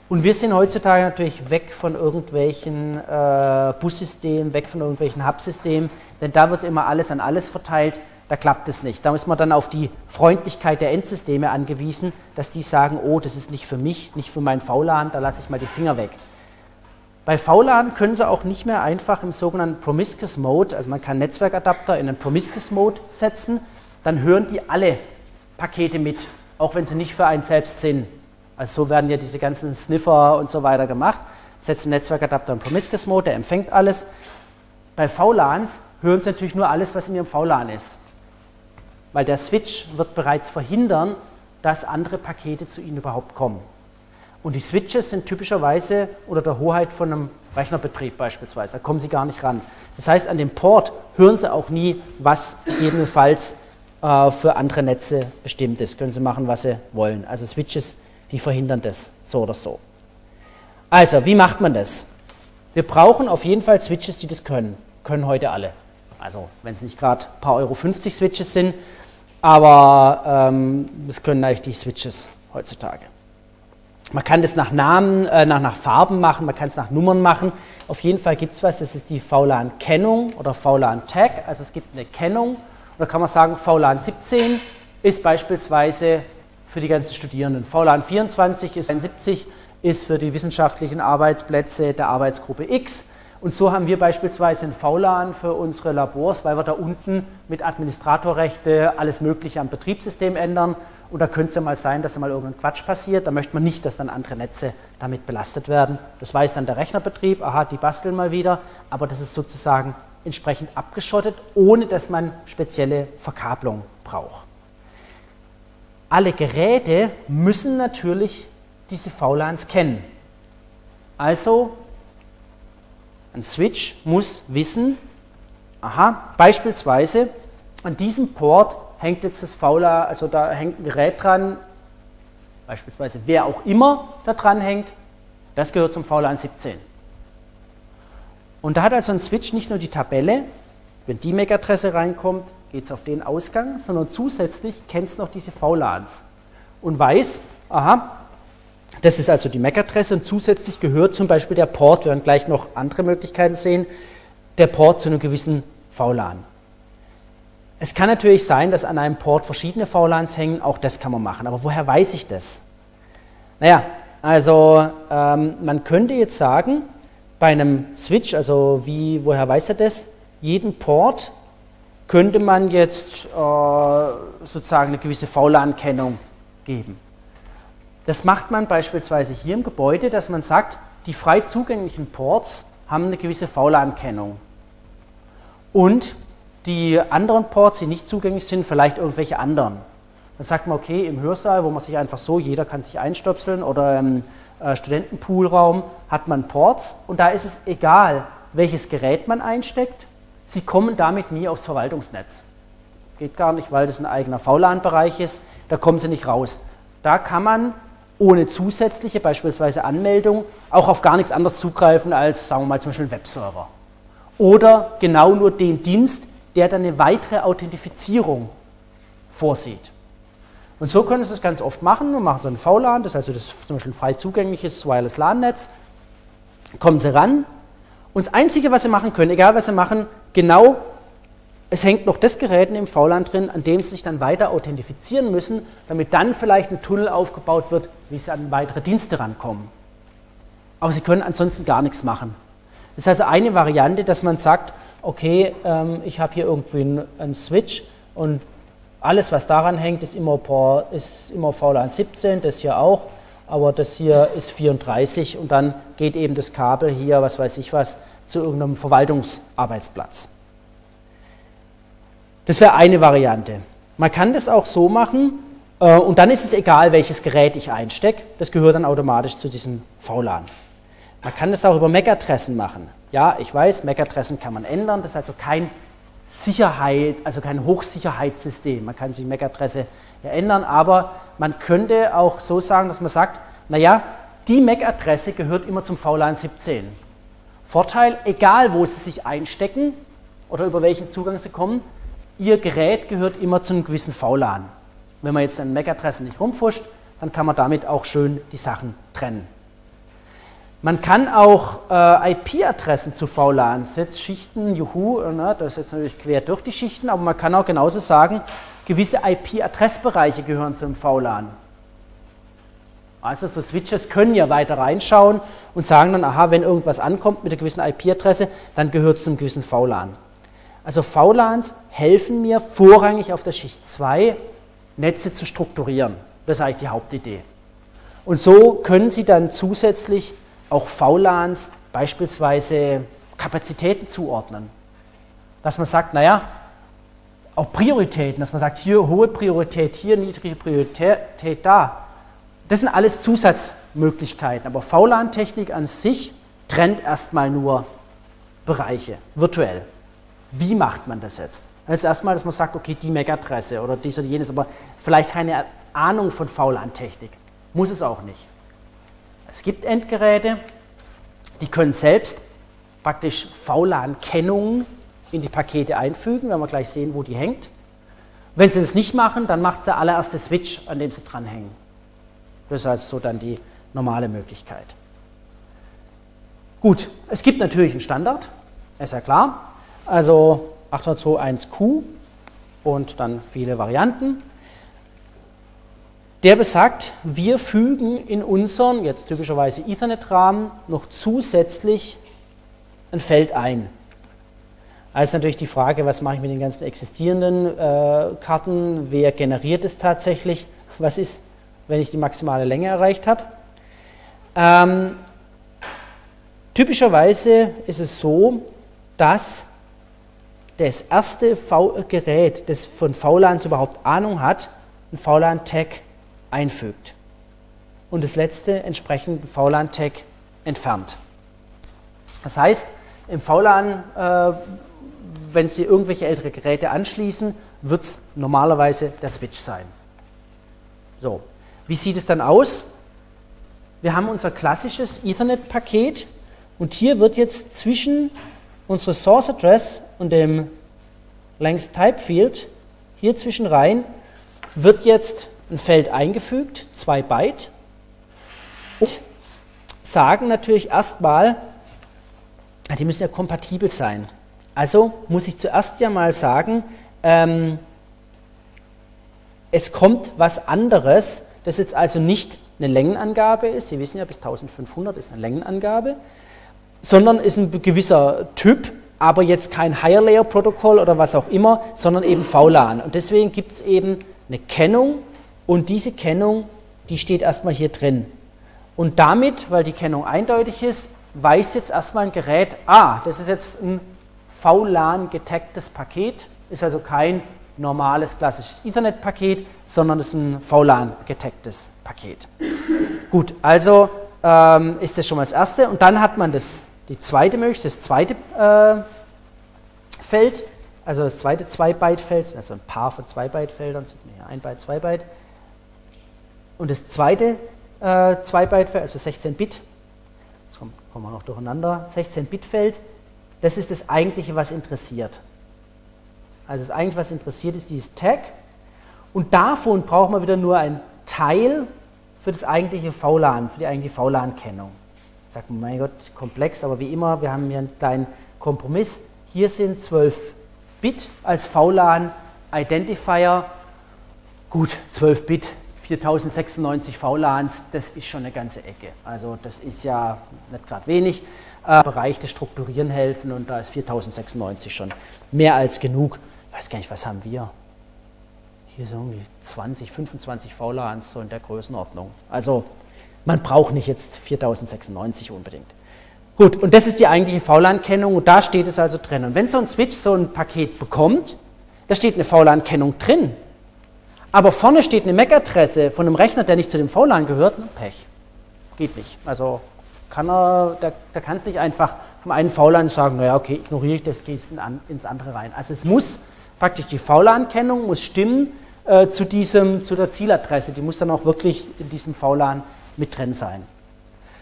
Und wir sind heutzutage natürlich weg von irgendwelchen äh, Bussystemen, weg von irgendwelchen Hubsystemen, denn da wird immer alles an alles verteilt. Da klappt es nicht. Da ist man dann auf die Freundlichkeit der Endsysteme angewiesen, dass die sagen, oh, das ist nicht für mich, nicht für meinen VLAN, da lasse ich mal die Finger weg. Bei VLAN können Sie auch nicht mehr einfach im sogenannten Promiscuous Mode, also man kann Netzwerkadapter in einen Promiscuous Mode setzen, dann hören die alle Pakete mit, auch wenn sie nicht für einen selbst sind. Also so werden ja diese ganzen Sniffer und so weiter gemacht. Setzen Netzwerkadapter in Promiscuous Mode, der empfängt alles. Bei VLANs hören sie natürlich nur alles, was in ihrem VLAN ist. Weil der Switch wird bereits verhindern, dass andere Pakete zu ihnen überhaupt kommen. Und die Switches sind typischerweise unter der Hoheit von einem Rechnerbetrieb beispielsweise. Da kommen sie gar nicht ran. Das heißt, an dem Port hören sie auch nie, was gegebenenfalls äh, für andere Netze bestimmt ist. Können sie machen, was sie wollen. Also Switches die verhindern das so oder so. Also, wie macht man das? Wir brauchen auf jeden Fall Switches, die das können. Können heute alle. Also, wenn es nicht gerade ein paar Euro 50 Switches sind, aber ähm, das können eigentlich die Switches heutzutage. Man kann das nach Namen, äh, nach, nach Farben machen, man kann es nach Nummern machen. Auf jeden Fall gibt es was, das ist die VLAN-Kennung oder VLAN-Tag. Also es gibt eine Kennung. Und da kann man sagen, VLAN 17 ist beispielsweise für die ganzen Studierenden. VLAN 24 ist 71 ist für die wissenschaftlichen Arbeitsplätze der Arbeitsgruppe X. Und so haben wir beispielsweise ein VLAN für unsere Labors, weil wir da unten mit Administratorrechte alles Mögliche am Betriebssystem ändern. Und da könnte es ja mal sein, dass da mal irgendein Quatsch passiert. Da möchte man nicht, dass dann andere Netze damit belastet werden. Das weiß dann der Rechnerbetrieb, aha, die basteln mal wieder. Aber das ist sozusagen entsprechend abgeschottet, ohne dass man spezielle Verkabelung braucht alle Geräte müssen natürlich diese VLANs kennen. Also ein Switch muss wissen, aha, beispielsweise an diesem Port hängt jetzt das VLAN, also da hängt ein Gerät dran, beispielsweise wer auch immer da dran hängt, das gehört zum VLAN 17. Und da hat also ein Switch nicht nur die Tabelle, wenn die MAC-Adresse reinkommt, geht es auf den Ausgang, sondern zusätzlich kennt es noch diese VLANs und weiß, aha, das ist also die MAC-Adresse und zusätzlich gehört zum Beispiel der Port, wir werden gleich noch andere Möglichkeiten sehen, der Port zu einem gewissen VLAN. Es kann natürlich sein, dass an einem Port verschiedene VLANs hängen, auch das kann man machen, aber woher weiß ich das? Naja, also ähm, man könnte jetzt sagen, bei einem Switch, also wie, woher weiß er das? Jeden Port könnte man jetzt äh, sozusagen eine gewisse VLAN-Kennung geben. Das macht man beispielsweise hier im Gebäude, dass man sagt, die frei zugänglichen Ports haben eine gewisse VLAN-Kennung. Und die anderen Ports, die nicht zugänglich sind, vielleicht irgendwelche anderen. Dann sagt man, okay, im Hörsaal, wo man sich einfach so, jeder kann sich einstöpseln oder im äh, Studentenpoolraum hat man Ports und da ist es egal, welches Gerät man einsteckt, Sie kommen damit nie aufs Verwaltungsnetz. Geht gar nicht, weil das ein eigener VLAN-Bereich ist. Da kommen Sie nicht raus. Da kann man ohne zusätzliche, beispielsweise Anmeldung, auch auf gar nichts anderes zugreifen als, sagen wir mal, zum Beispiel einen Webserver. Oder genau nur den Dienst, der dann eine weitere Authentifizierung vorsieht. Und so können Sie das ganz oft machen und machen Sie ein VLAN, das ist also das zum Beispiel ein frei zugängliches Wireless LAN-Netz. Kommen Sie ran, und das Einzige, was Sie machen können, egal was Sie machen, genau, es hängt noch das Gerät im VLAN drin, an dem Sie sich dann weiter authentifizieren müssen, damit dann vielleicht ein Tunnel aufgebaut wird, wie Sie an weitere Dienste rankommen. Aber Sie können ansonsten gar nichts machen. Das ist also eine Variante, dass man sagt, okay, ähm, ich habe hier irgendwie einen, Switch und alles, was daran hängt, ist immer, ist immer VLAN 17, das hier auch aber das hier ist 34 und dann geht eben das Kabel hier, was weiß ich was, zu irgendeinem Verwaltungsarbeitsplatz. Das wäre eine Variante. Man kann das auch so machen äh, und dann ist es egal, welches Gerät ich einstecke, das gehört dann automatisch zu diesem VLAN. Man kann das auch über MAC-Adressen machen. Ja, ich weiß, MAC-Adressen kann man ändern, das ist also kein Sicherheit, also kein Hochsicherheitssystem. Man kann sich MAC-Adresse ändern, aber man könnte auch so sagen, dass man sagt, naja, die MAC-Adresse gehört immer zum VLAN 17. Vorteil, egal wo Sie sich einstecken oder über welchen Zugang Sie kommen, Ihr Gerät gehört immer zu einem gewissen VLAN. Wenn man jetzt an MAC-Adressen nicht rumfuscht, dann kann man damit auch schön die Sachen trennen. Man kann auch äh, IP-Adressen zu VLANs setzen, Schichten, juhu, ne, das ist jetzt natürlich quer durch die Schichten, aber man kann auch genauso sagen, gewisse IP-Adressbereiche gehören zum VLAN. Also so Switches können ja weiter reinschauen und sagen dann, aha, wenn irgendwas ankommt mit einer gewissen IP-Adresse, dann gehört es zum gewissen VLAN. Also VLANs helfen mir vorrangig auf der Schicht 2 Netze zu strukturieren. Das ist eigentlich die Hauptidee. Und so können Sie dann zusätzlich auch VLANs beispielsweise Kapazitäten zuordnen. Dass man sagt, naja, auch Prioritäten, dass man sagt, hier hohe Priorität, hier niedrige Priorität da. Das sind alles Zusatzmöglichkeiten, aber VLAN-Technik an sich trennt erstmal nur Bereiche, virtuell. Wie macht man das jetzt? Also erstmal, dass man sagt, okay, die MAC-Adresse oder dies oder jenes, aber vielleicht keine Ahnung von VLAN-Technik. Muss es auch nicht. Es gibt Endgeräte, die können selbst praktisch VLAN-Kennungen in die Pakete einfügen, wenn wir gleich sehen, wo die hängt. Wenn sie das nicht machen, dann macht es der allererste Switch, an dem sie dranhängen. Das also so dann die normale Möglichkeit. Gut, es gibt natürlich einen Standard, ist ja klar. Also 802.1q und dann viele Varianten. Der besagt, wir fügen in unseren, jetzt typischerweise Ethernet-Rahmen, noch zusätzlich ein Feld ein. Also natürlich die Frage, was mache ich mit den ganzen existierenden äh, Karten, wer generiert es tatsächlich, was ist, wenn ich die maximale Länge erreicht habe. Ähm, typischerweise ist es so, dass das erste v Gerät, das von VLANs überhaupt Ahnung hat, ein VLAN-Tag einfügt und das letzte entsprechend VLAN-Tag entfernt. Das heißt, im VLAN, äh, wenn Sie irgendwelche ältere Geräte anschließen, wird es normalerweise der Switch sein. So, wie sieht es dann aus? Wir haben unser klassisches Ethernet-Paket und hier wird jetzt zwischen unserer Source Address und dem Length Type Field, hier zwischen rein, wird jetzt ein Feld eingefügt, 2 Byte, und sagen natürlich erstmal, die müssen ja kompatibel sein. Also muss ich zuerst ja mal sagen, ähm, es kommt was anderes, das jetzt also nicht eine Längenangabe ist, Sie wissen ja, bis 1500 ist eine Längenangabe, sondern ist ein gewisser Typ, aber jetzt kein Higher Layer Protokoll oder was auch immer, sondern eben VLAN. Und deswegen gibt es eben eine Kennung und diese Kennung, die steht erstmal hier drin. Und damit, weil die Kennung eindeutig ist, weiß jetzt erstmal ein Gerät, ah, das ist jetzt ein VLAN getagtes Paket, ist also kein normales klassisches Ethernet-Paket, sondern ist ein VLAN getagtes Paket. Gut, also ähm, ist das schon mal das erste und dann hat man das, die zweite Möglichkeit, das zweite äh, Feld, also das zweite 2-Byte-Feld, also ein Paar von 2-Byte-Feldern, sieht man hier, 1 Byte, 2 Byte, und das zweite äh, 2-Byte-Feld, also 16-Bit, jetzt kommen, kommen wir noch durcheinander, 16-Bit-Feld, das ist das eigentliche, was interessiert. Also das eigentliche, was interessiert, ist dieses Tag. Und davon braucht man wieder nur ein Teil für das eigentliche VLAN, für die eigentliche VLAN-Kennung. Sagt man, mein Gott, komplex, aber wie immer, wir haben hier einen kleinen Kompromiss. Hier sind 12 Bit als VLAN-Identifier. Gut, 12 Bit 4096 VLANs, das ist schon eine ganze Ecke. Also das ist ja nicht gerade wenig. Äh, Bereich des Strukturieren helfen und da ist 4096 schon mehr als genug. Ich weiß gar nicht, was haben wir? Hier so irgendwie 20, 25 VLANs so in der Größenordnung. Also man braucht nicht jetzt 4096 unbedingt. Gut, und das ist die eigentliche VLAN-Kennung und da steht es also drin. Und wenn so ein Switch so ein Paket bekommt, da steht eine VLAN-Kennung drin, aber vorne steht eine MAC-Adresse von einem Rechner, der nicht zu dem VLAN gehört? Pech. Geht nicht. Also kann er, da, da kann es nicht einfach vom einen VLAN sagen, naja, okay, ignoriere ich das, gehe ins andere rein. Also es muss praktisch die VLAN-Kennung muss stimmen äh, zu, diesem, zu der Zieladresse. Die muss dann auch wirklich in diesem VLAN mit drin sein.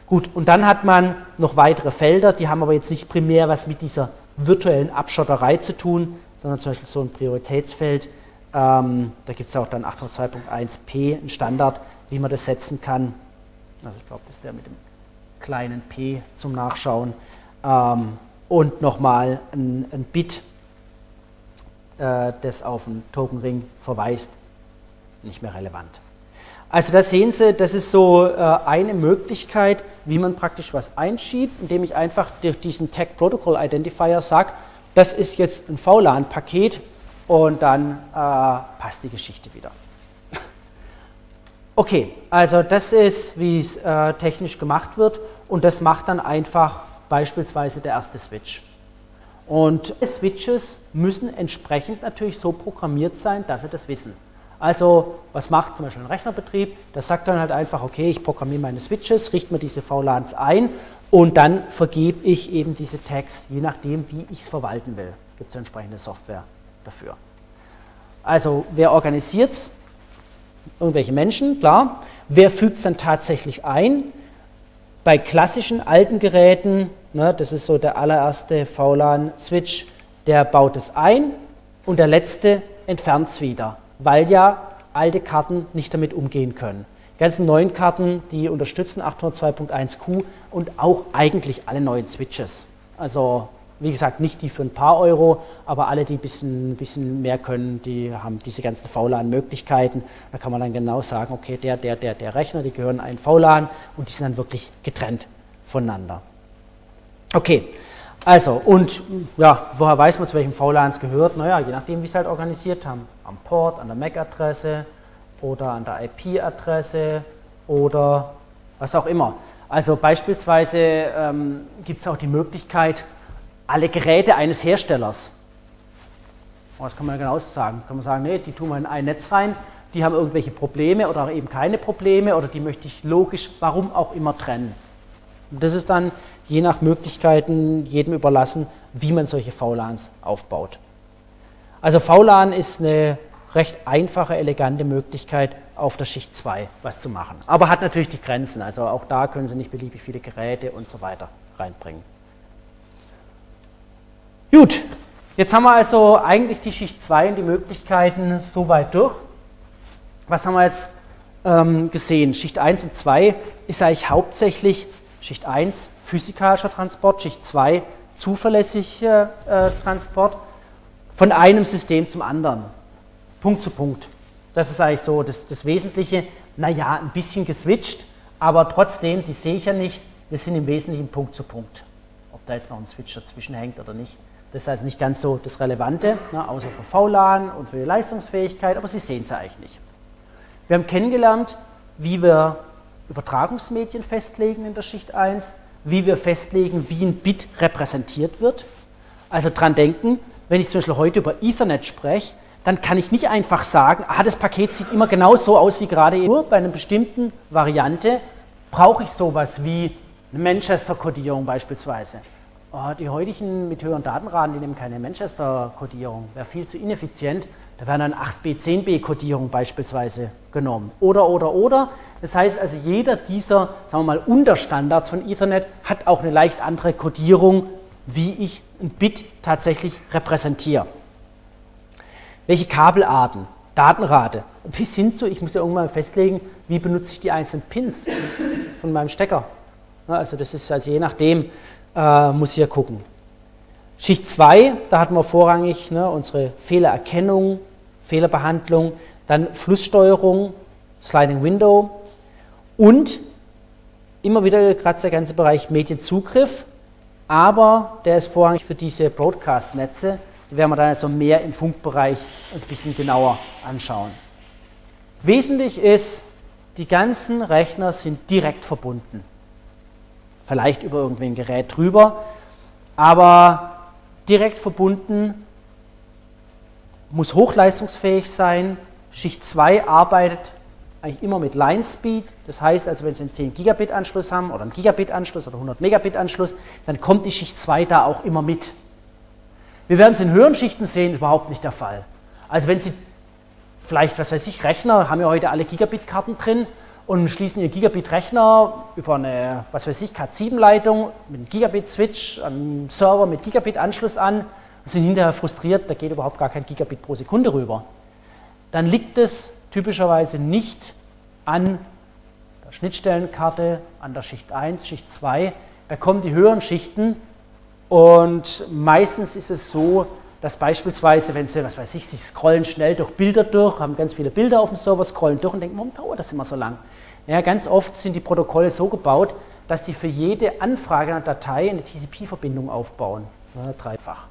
Gut, und dann hat man noch weitere Felder, die haben aber jetzt nicht primär was mit dieser virtuellen Abschotterei zu tun, sondern zum Beispiel so ein Prioritätsfeld, ähm, da gibt es auch dann 802.1p, ein Standard, wie man das setzen kann. Also ich glaube, das ist der mit dem kleinen p zum Nachschauen ähm, und nochmal ein, ein Bit, äh, das auf einen Tokenring verweist, nicht mehr relevant. Also da sehen Sie, das ist so äh, eine Möglichkeit, wie man praktisch was einschiebt, indem ich einfach durch diesen Tag Protocol Identifier sage, das ist jetzt ein VLAN-Paket und dann äh, passt die Geschichte wieder. Okay, also das ist, wie es äh, technisch gemacht wird und das macht dann einfach beispielsweise der erste Switch. Und Switches müssen entsprechend natürlich so programmiert sein, dass sie das wissen. Also was macht zum Beispiel ein Rechnerbetrieb? Das sagt dann halt einfach, okay, ich programmiere meine Switches, richte mir diese VLANs ein und dann vergebe ich eben diese Tags, je nachdem, wie ich es verwalten will. Gibt es entsprechende Software dafür. Also wer organisiert es? Irgendwelche Menschen, klar. Wer fügt es dann tatsächlich ein? Bei klassischen alten Geräten, ne, das ist so der allererste VLAN-Switch, der baut es ein und der letzte entfernt es wieder weil ja alte Karten nicht damit umgehen können. Die ganzen neuen Karten, die unterstützen 802.1q und auch eigentlich alle neuen Switches. Also wie gesagt, nicht die für ein paar Euro, aber alle, die ein bisschen, bisschen mehr können, die haben diese ganzen VLAN-Möglichkeiten. Da kann man dann genau sagen, okay, der, der, der, der Rechner, die gehören einen VLAN und die sind dann wirklich getrennt voneinander. Okay, also, und ja, woher weiß man, zu welchem VLAN es gehört? Naja, je nachdem, wie sie halt organisiert haben. Am Port, an der MAC-Adresse oder an der IP-Adresse oder was auch immer. Also beispielsweise ähm, gibt es auch die Möglichkeit, alle Geräte eines Herstellers, was kann man genau sagen? Kann man sagen, nee, die tun wir in ein Netz rein, die haben irgendwelche Probleme oder eben keine Probleme oder die möchte ich logisch, warum auch immer trennen. Und das ist dann je nach Möglichkeiten jedem überlassen, wie man solche VLANs aufbaut. Also VLAN ist eine recht einfache, elegante Möglichkeit, auf der Schicht 2 was zu machen. Aber hat natürlich die Grenzen, also auch da können Sie nicht beliebig viele Geräte und so weiter reinbringen. Gut, jetzt haben wir also eigentlich die Schicht 2 und die Möglichkeiten soweit durch. Was haben wir jetzt ähm, gesehen? Schicht 1 und 2 ist eigentlich hauptsächlich Schicht 1 physikalischer Transport, Schicht 2 zuverlässiger äh, Transport von einem System zum anderen, Punkt zu Punkt. Das ist eigentlich so das, das Wesentliche. Naja, ein bisschen geswitcht, aber trotzdem, die sehe ich ja nicht, wir sind im Wesentlichen Punkt zu Punkt. Ob da jetzt noch ein Switch dazwischen hängt oder nicht. Das ist also nicht ganz so das Relevante, ne, außer für VLAN und für die Leistungsfähigkeit, aber Sie sehen es ja eigentlich nicht. Wir haben kennengelernt, wie wir Übertragungsmedien festlegen in der Schicht 1, wie wir festlegen, wie ein Bit repräsentiert wird. Also dran denken, wenn ich zum Beispiel heute über Ethernet spreche, dann kann ich nicht einfach sagen, ah, das Paket sieht immer genau so aus wie gerade eben. Nur bei einer bestimmten Variante brauche ich sowas wie eine Manchester-Kodierung beispielsweise. Oh, die heutigen mit höheren Datenraten, die nehmen keine Manchester-Kodierung, wäre viel zu ineffizient. Da werden dann 8B, 10B-Kodierungen beispielsweise genommen. Oder, oder, oder. Das heißt also, jeder dieser, sagen wir mal, Unterstandards von Ethernet hat auch eine leicht andere Kodierung, wie ich ein Bit tatsächlich repräsentiere. Welche Kabelarten, Datenrate, bis hin zu, ich muss ja irgendwann festlegen, wie benutze ich die einzelnen Pins von meinem Stecker. Also das ist also je nachdem, äh, muss ich ja gucken. Schicht 2, da hatten wir vorrangig ne, unsere Fehlererkennung, Fehlerbehandlung, dann Flusssteuerung, Sliding Window und immer wieder gerade der ganze Bereich Medienzugriff, aber der ist vorrangig für diese Broadcast-Netze, die werden wir dann also mehr im Funkbereich uns ein bisschen genauer anschauen. Wesentlich ist, die ganzen Rechner sind direkt verbunden. Vielleicht über irgendein Gerät drüber, aber direkt verbunden, muss hochleistungsfähig sein. Schicht 2 arbeitet eigentlich immer mit Line Speed. Das heißt also, wenn Sie einen 10 Gigabit Anschluss haben oder einen Gigabit Anschluss oder 100 Megabit Anschluss, dann kommt die Schicht 2 da auch immer mit. Wir werden es in höheren Schichten sehen, überhaupt nicht der Fall. Also wenn Sie vielleicht, was weiß ich, Rechner, haben ja heute alle Gigabit-Karten drin und schließen Ihr Gigabit-Rechner über eine, was weiß ich, Cat7-Leitung mit einem Gigabit-Switch, einem Server mit Gigabit-Anschluss an und sind hinterher frustriert, da geht überhaupt gar kein Gigabit pro Sekunde rüber. Dann liegt es typischerweise nicht an der Schnittstellenkarte an der Schicht 1, Schicht 2. Da kommen die höheren Schichten und meistens ist es so, dass beispielsweise, wenn Sie, was weiß ich, Sie scrollen schnell durch Bilder durch, haben ganz viele Bilder auf dem Server, scrollen durch und denken, warum dauert das immer so lang? Ja, ganz oft sind die Protokolle so gebaut, dass die für jede Anfrage einer Datei eine TCP-Verbindung aufbauen. Ja, dreifach.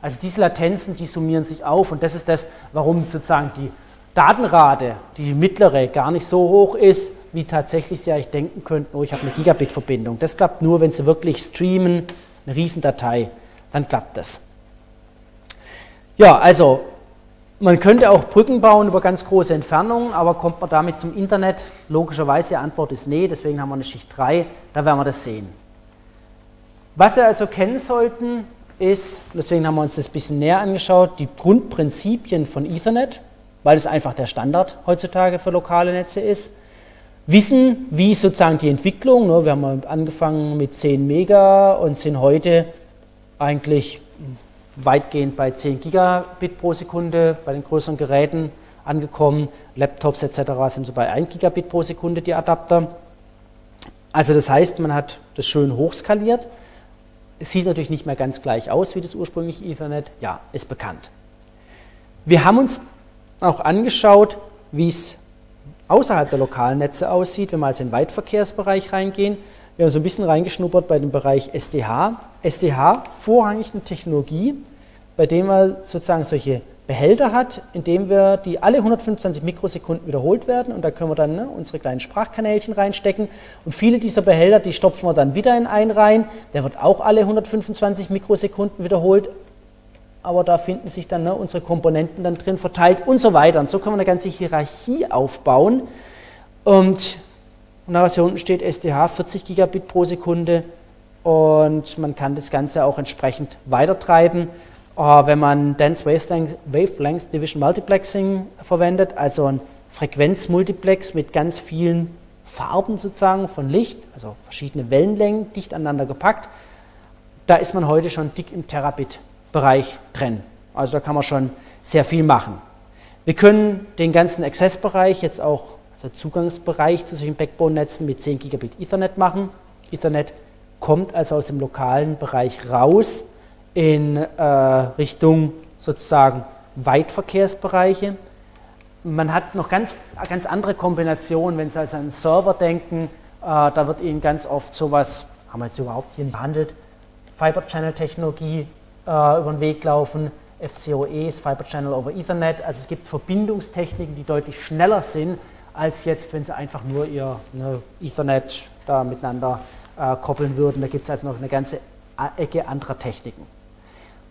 Also diese Latenzen, die summieren sich auf und das ist das, warum sozusagen die Datenrate, die mittlere, gar nicht so hoch ist, wie tatsächlich Sie eigentlich denken könnten, oh, ich habe eine Gigabit-Verbindung. Das klappt nur, wenn Sie wirklich streamen, eine Riesendatei, dann klappt das. Ja, also man könnte auch Brücken bauen über ganz große Entfernungen, aber kommt man damit zum Internet? Logischerweise die Antwort ist nee, deswegen haben wir eine Schicht 3, da werden wir das sehen. Was Sie also kennen sollten, ist, deswegen haben wir uns das ein bisschen näher angeschaut, die Grundprinzipien von Ethernet, weil es einfach der Standard heutzutage für lokale Netze ist. Wissen, wie sozusagen die Entwicklung, ne, wir haben angefangen mit 10 Mega und sind heute eigentlich weitgehend bei 10 Gigabit pro Sekunde bei den größeren Geräten angekommen. Laptops etc. sind so bei 1 Gigabit pro Sekunde die Adapter. Also das heißt, man hat das schön hochskaliert. Es sieht natürlich nicht mehr ganz gleich aus wie das ursprüngliche Ethernet. Ja, ist bekannt. Wir haben uns auch angeschaut, wie es außerhalb der lokalen Netze aussieht, wenn wir also in den Weitverkehrsbereich reingehen. Wir haben so ein bisschen reingeschnuppert bei dem Bereich SDH. SDH, vorrangig eine Technologie, bei dem man sozusagen solche Behälter hat, in dem wir die alle 125 Mikrosekunden wiederholt werden und da können wir dann ne, unsere kleinen Sprachkanälchen reinstecken und viele dieser Behälter, die stopfen wir dann wieder in einen rein, der wird auch alle 125 Mikrosekunden wiederholt, aber da finden sich dann ne, unsere Komponenten dann drin verteilt und so weiter. Und so können wir eine ganze Hierarchie aufbauen. Und und was hier unten steht, SDH 40 Gigabit pro Sekunde. Und man kann das Ganze auch entsprechend weitertreiben, äh, wenn man Dense Wavelength, Wavelength Division Multiplexing verwendet, also ein Frequenzmultiplex mit ganz vielen Farben sozusagen von Licht, also verschiedene Wellenlängen dicht aneinander gepackt. Da ist man heute schon dick im Terabit-Bereich drin. Also da kann man schon sehr viel machen. Wir können den ganzen Access-Bereich jetzt auch der Zugangsbereich zu solchen Backbone-Netzen mit 10 Gigabit Ethernet machen. Ethernet kommt also aus dem lokalen Bereich raus in äh, Richtung sozusagen Weitverkehrsbereiche. Man hat noch ganz, ganz andere Kombinationen, wenn Sie also an einen Server denken, äh, da wird Ihnen ganz oft sowas, haben wir jetzt überhaupt hier nicht behandelt, Fiber Channel Technologie über den Weg laufen, FCOEs, Fiber Channel over Ethernet. Also es gibt Verbindungstechniken, die deutlich schneller sind als jetzt, wenn sie einfach nur ihr ne, Ethernet da miteinander äh, koppeln würden. Da gibt es also noch eine ganze Ecke anderer Techniken.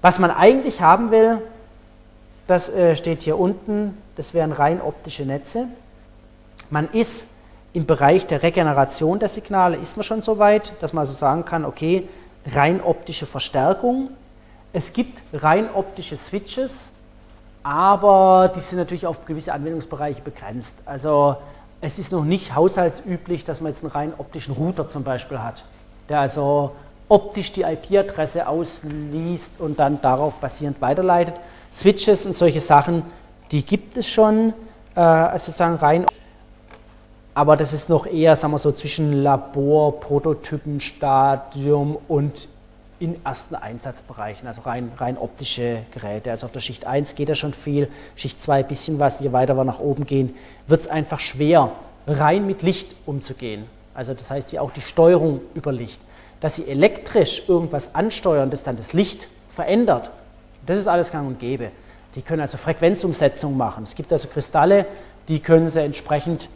Was man eigentlich haben will, das äh, steht hier unten, das wären rein optische Netze. Man ist im Bereich der Regeneration der Signale, ist man schon so weit, dass man also sagen kann, okay, rein optische Verstärkung. Es gibt rein optische Switches, aber die sind natürlich auf gewisse Anwendungsbereiche begrenzt. Also es ist noch nicht haushaltsüblich, dass man jetzt einen rein optischen Router zum Beispiel hat, der also optisch die IP-Adresse ausliest und dann darauf basierend weiterleitet. Switches und solche Sachen, die gibt es schon, äh, also sozusagen rein, aber das ist noch eher, sagen wir so, zwischen Labor, Prototypenstadium und in ersten Einsatzbereichen, also rein, rein optische Geräte. Also auf der Schicht 1 geht ja schon viel, Schicht 2 ein bisschen was, je weiter wir nach oben gehen, wird es einfach schwer, rein mit Licht umzugehen. Also das heißt ja auch die Steuerung über Licht. Dass Sie elektrisch irgendwas ansteuern, das dann das Licht verändert, das ist alles gang und gäbe. Die können also Frequenzumsetzung machen. Es gibt also Kristalle, die können sie entsprechend,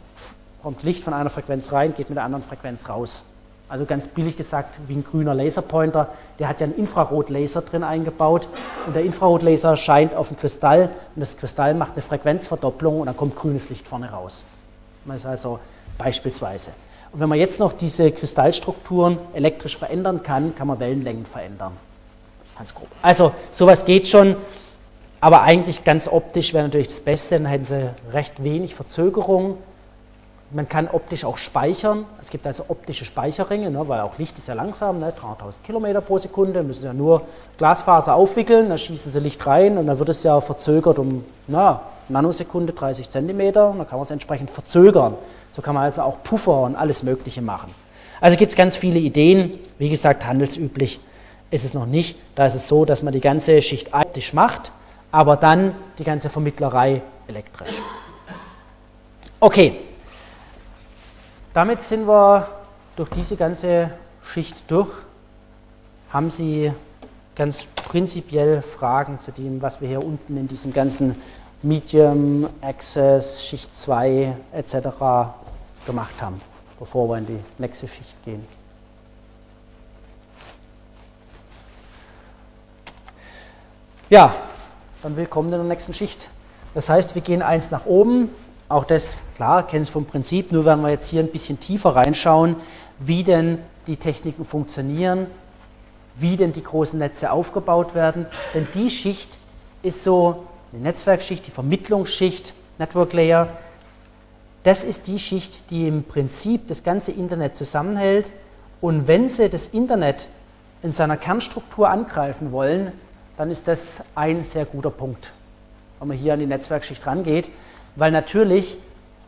kommt Licht von einer Frequenz rein, geht mit der anderen Frequenz raus. Also ganz billig gesagt, wie ein grüner Laserpointer, der hat ja einen Infrarotlaser drin eingebaut und der Infrarotlaser scheint auf ein Kristall und das Kristall macht eine Frequenzverdopplung und dann kommt grünes Licht vorne raus. Das ist also beispielsweise. Und wenn man jetzt noch diese Kristallstrukturen elektrisch verändern kann, kann man Wellenlängen verändern. Ganz grob. Also sowas geht schon, aber eigentlich ganz optisch wäre natürlich das Beste, dann hätten sie recht wenig Verzögerung man kann optisch auch speichern. Es gibt also optische Speicherringe, ne, weil auch Licht ist ja langsam, ne, 300.000 Kilometer pro Sekunde, müssen ja nur Glasfaser aufwickeln, da schießen sie Licht rein und dann wird es ja verzögert um na, Nanosekunde 30 Zentimeter, dann kann man es entsprechend verzögern. So kann man also auch Puffer und alles Mögliche machen. Also gibt es ganz viele Ideen. Wie gesagt, handelsüblich ist es noch nicht. Da ist es so, dass man die ganze Schicht optisch macht, aber dann die ganze Vermittlerei elektrisch. Okay, damit sind wir durch diese ganze Schicht durch. Haben Sie ganz prinzipiell Fragen zu dem, was wir hier unten in diesem ganzen Medium, Access, Schicht 2 etc. gemacht haben, bevor wir in die nächste Schicht gehen? Ja, dann willkommen in der nächsten Schicht. Das heißt, wir gehen eins nach oben. Auch das, klar, kennen es vom Prinzip, nur werden wir jetzt hier ein bisschen tiefer reinschauen, wie denn die Techniken funktionieren, wie denn die großen Netze aufgebaut werden. Denn die Schicht ist so eine Netzwerkschicht, die Vermittlungsschicht, Network Layer. Das ist die Schicht, die im Prinzip das ganze Internet zusammenhält. Und wenn Sie das Internet in seiner Kernstruktur angreifen wollen, dann ist das ein sehr guter Punkt, wenn man hier an die Netzwerkschicht rangeht, weil natürlich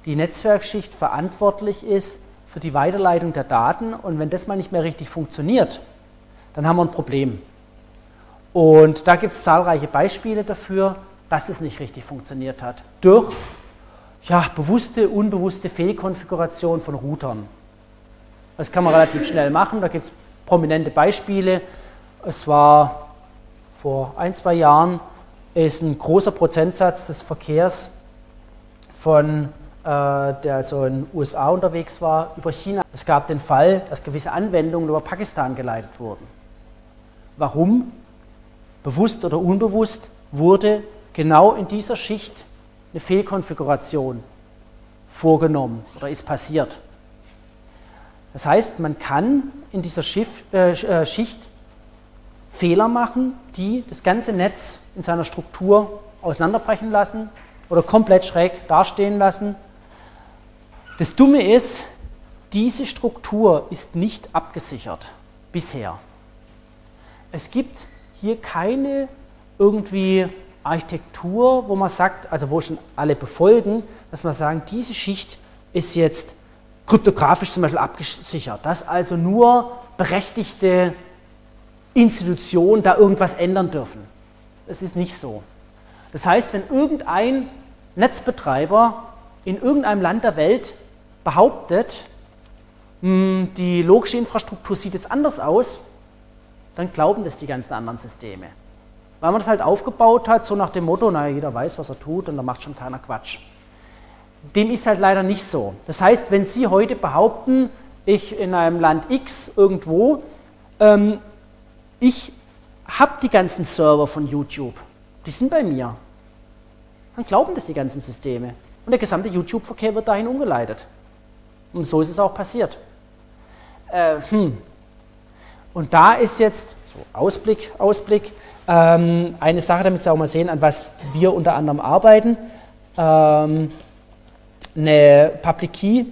die Netzwerkschicht verantwortlich ist für die Weiterleitung der Daten und wenn das mal nicht mehr richtig funktioniert, dann haben wir ein Problem. Und da gibt es zahlreiche Beispiele dafür, dass es nicht richtig funktioniert hat. Durch ja, bewusste, unbewusste Fehlkonfiguration von Routern. Das kann man relativ schnell machen, da gibt es prominente Beispiele. Es war vor ein, zwei Jahren ist ein großer Prozentsatz des Verkehrs von äh, der also in den USA unterwegs war, über China. Es gab den Fall, dass gewisse Anwendungen über Pakistan geleitet wurden. Warum? Bewusst oder unbewusst wurde genau in dieser Schicht eine Fehlkonfiguration vorgenommen oder ist passiert. Das heißt, man kann in dieser Schiff, äh, äh Schicht Fehler machen, die das ganze Netz in seiner Struktur auseinanderbrechen lassen oder komplett schräg dastehen lassen. Das Dumme ist, diese Struktur ist nicht abgesichert bisher. Es gibt hier keine irgendwie Architektur, wo man sagt, also wo schon alle befolgen, dass man sagen, diese Schicht ist jetzt kryptografisch zum Beispiel abgesichert, dass also nur berechtigte Institutionen da irgendwas ändern dürfen. Das ist nicht so. Das heißt, wenn irgendein Netzbetreiber in irgendeinem Land der Welt behauptet, hm, die logische Infrastruktur sieht jetzt anders aus, dann glauben das die ganzen anderen Systeme. Weil man das halt aufgebaut hat, so nach dem Motto, naja, jeder weiß, was er tut und da macht schon keiner Quatsch. Dem ist halt leider nicht so. Das heißt, wenn Sie heute behaupten, ich in einem Land X irgendwo ähm, ich habe die ganzen Server von YouTube, die sind bei mir. Dann glauben das die ganzen Systeme. Und der gesamte YouTube-Verkehr wird dahin umgeleitet. Und so ist es auch passiert. Äh, hm. Und da ist jetzt, so Ausblick, Ausblick, ähm, eine Sache, damit Sie auch mal sehen, an was wir unter anderem arbeiten. Ähm, eine Public Key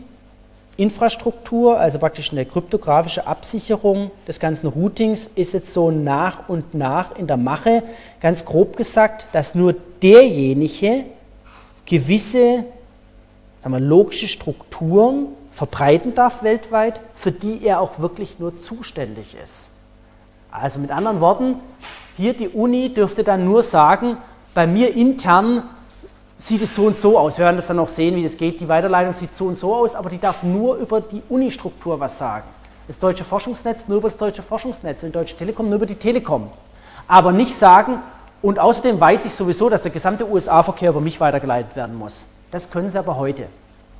Infrastruktur, also praktisch eine kryptografische Absicherung des ganzen Routings, ist jetzt so nach und nach in der Mache. Ganz grob gesagt, dass nur derjenige gewisse wir, logische Strukturen verbreiten darf weltweit, für die er auch wirklich nur zuständig ist. Also mit anderen Worten, hier die Uni dürfte dann nur sagen, bei mir intern sieht es so und so aus. Wir werden das dann auch sehen, wie das geht. Die Weiterleitung sieht so und so aus, aber die darf nur über die Unistruktur was sagen. Das deutsche Forschungsnetz nur über das deutsche Forschungsnetz, die deutsche Telekom nur über die Telekom. Aber nicht sagen, und außerdem weiß ich sowieso, dass der gesamte USA-Verkehr über mich weitergeleitet werden muss. Das können sie aber heute.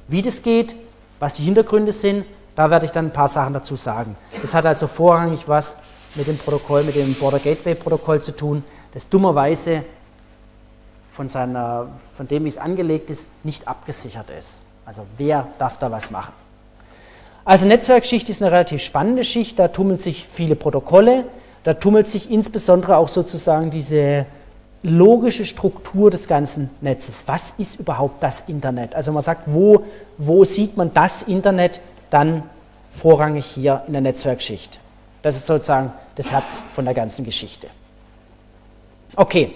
Wie das geht, was die Hintergründe sind, da werde ich dann ein paar Sachen dazu sagen. Das hat also vorrangig was mit dem Protokoll, mit dem Border Gateway Protokoll zu tun, das dummerweise von, seiner, von dem, wie es angelegt ist, nicht abgesichert ist. Also wer darf da was machen? Also Netzwerkschicht ist eine relativ spannende Schicht, da tummeln sich viele Protokolle, da tummelt sich insbesondere auch sozusagen diese logische Struktur des ganzen Netzes. Was ist überhaupt das Internet? Also man sagt, wo, wo sieht man das Internet dann vorrangig hier in der Netzwerkschicht? Das ist sozusagen das Herz von der ganzen Geschichte. Okay,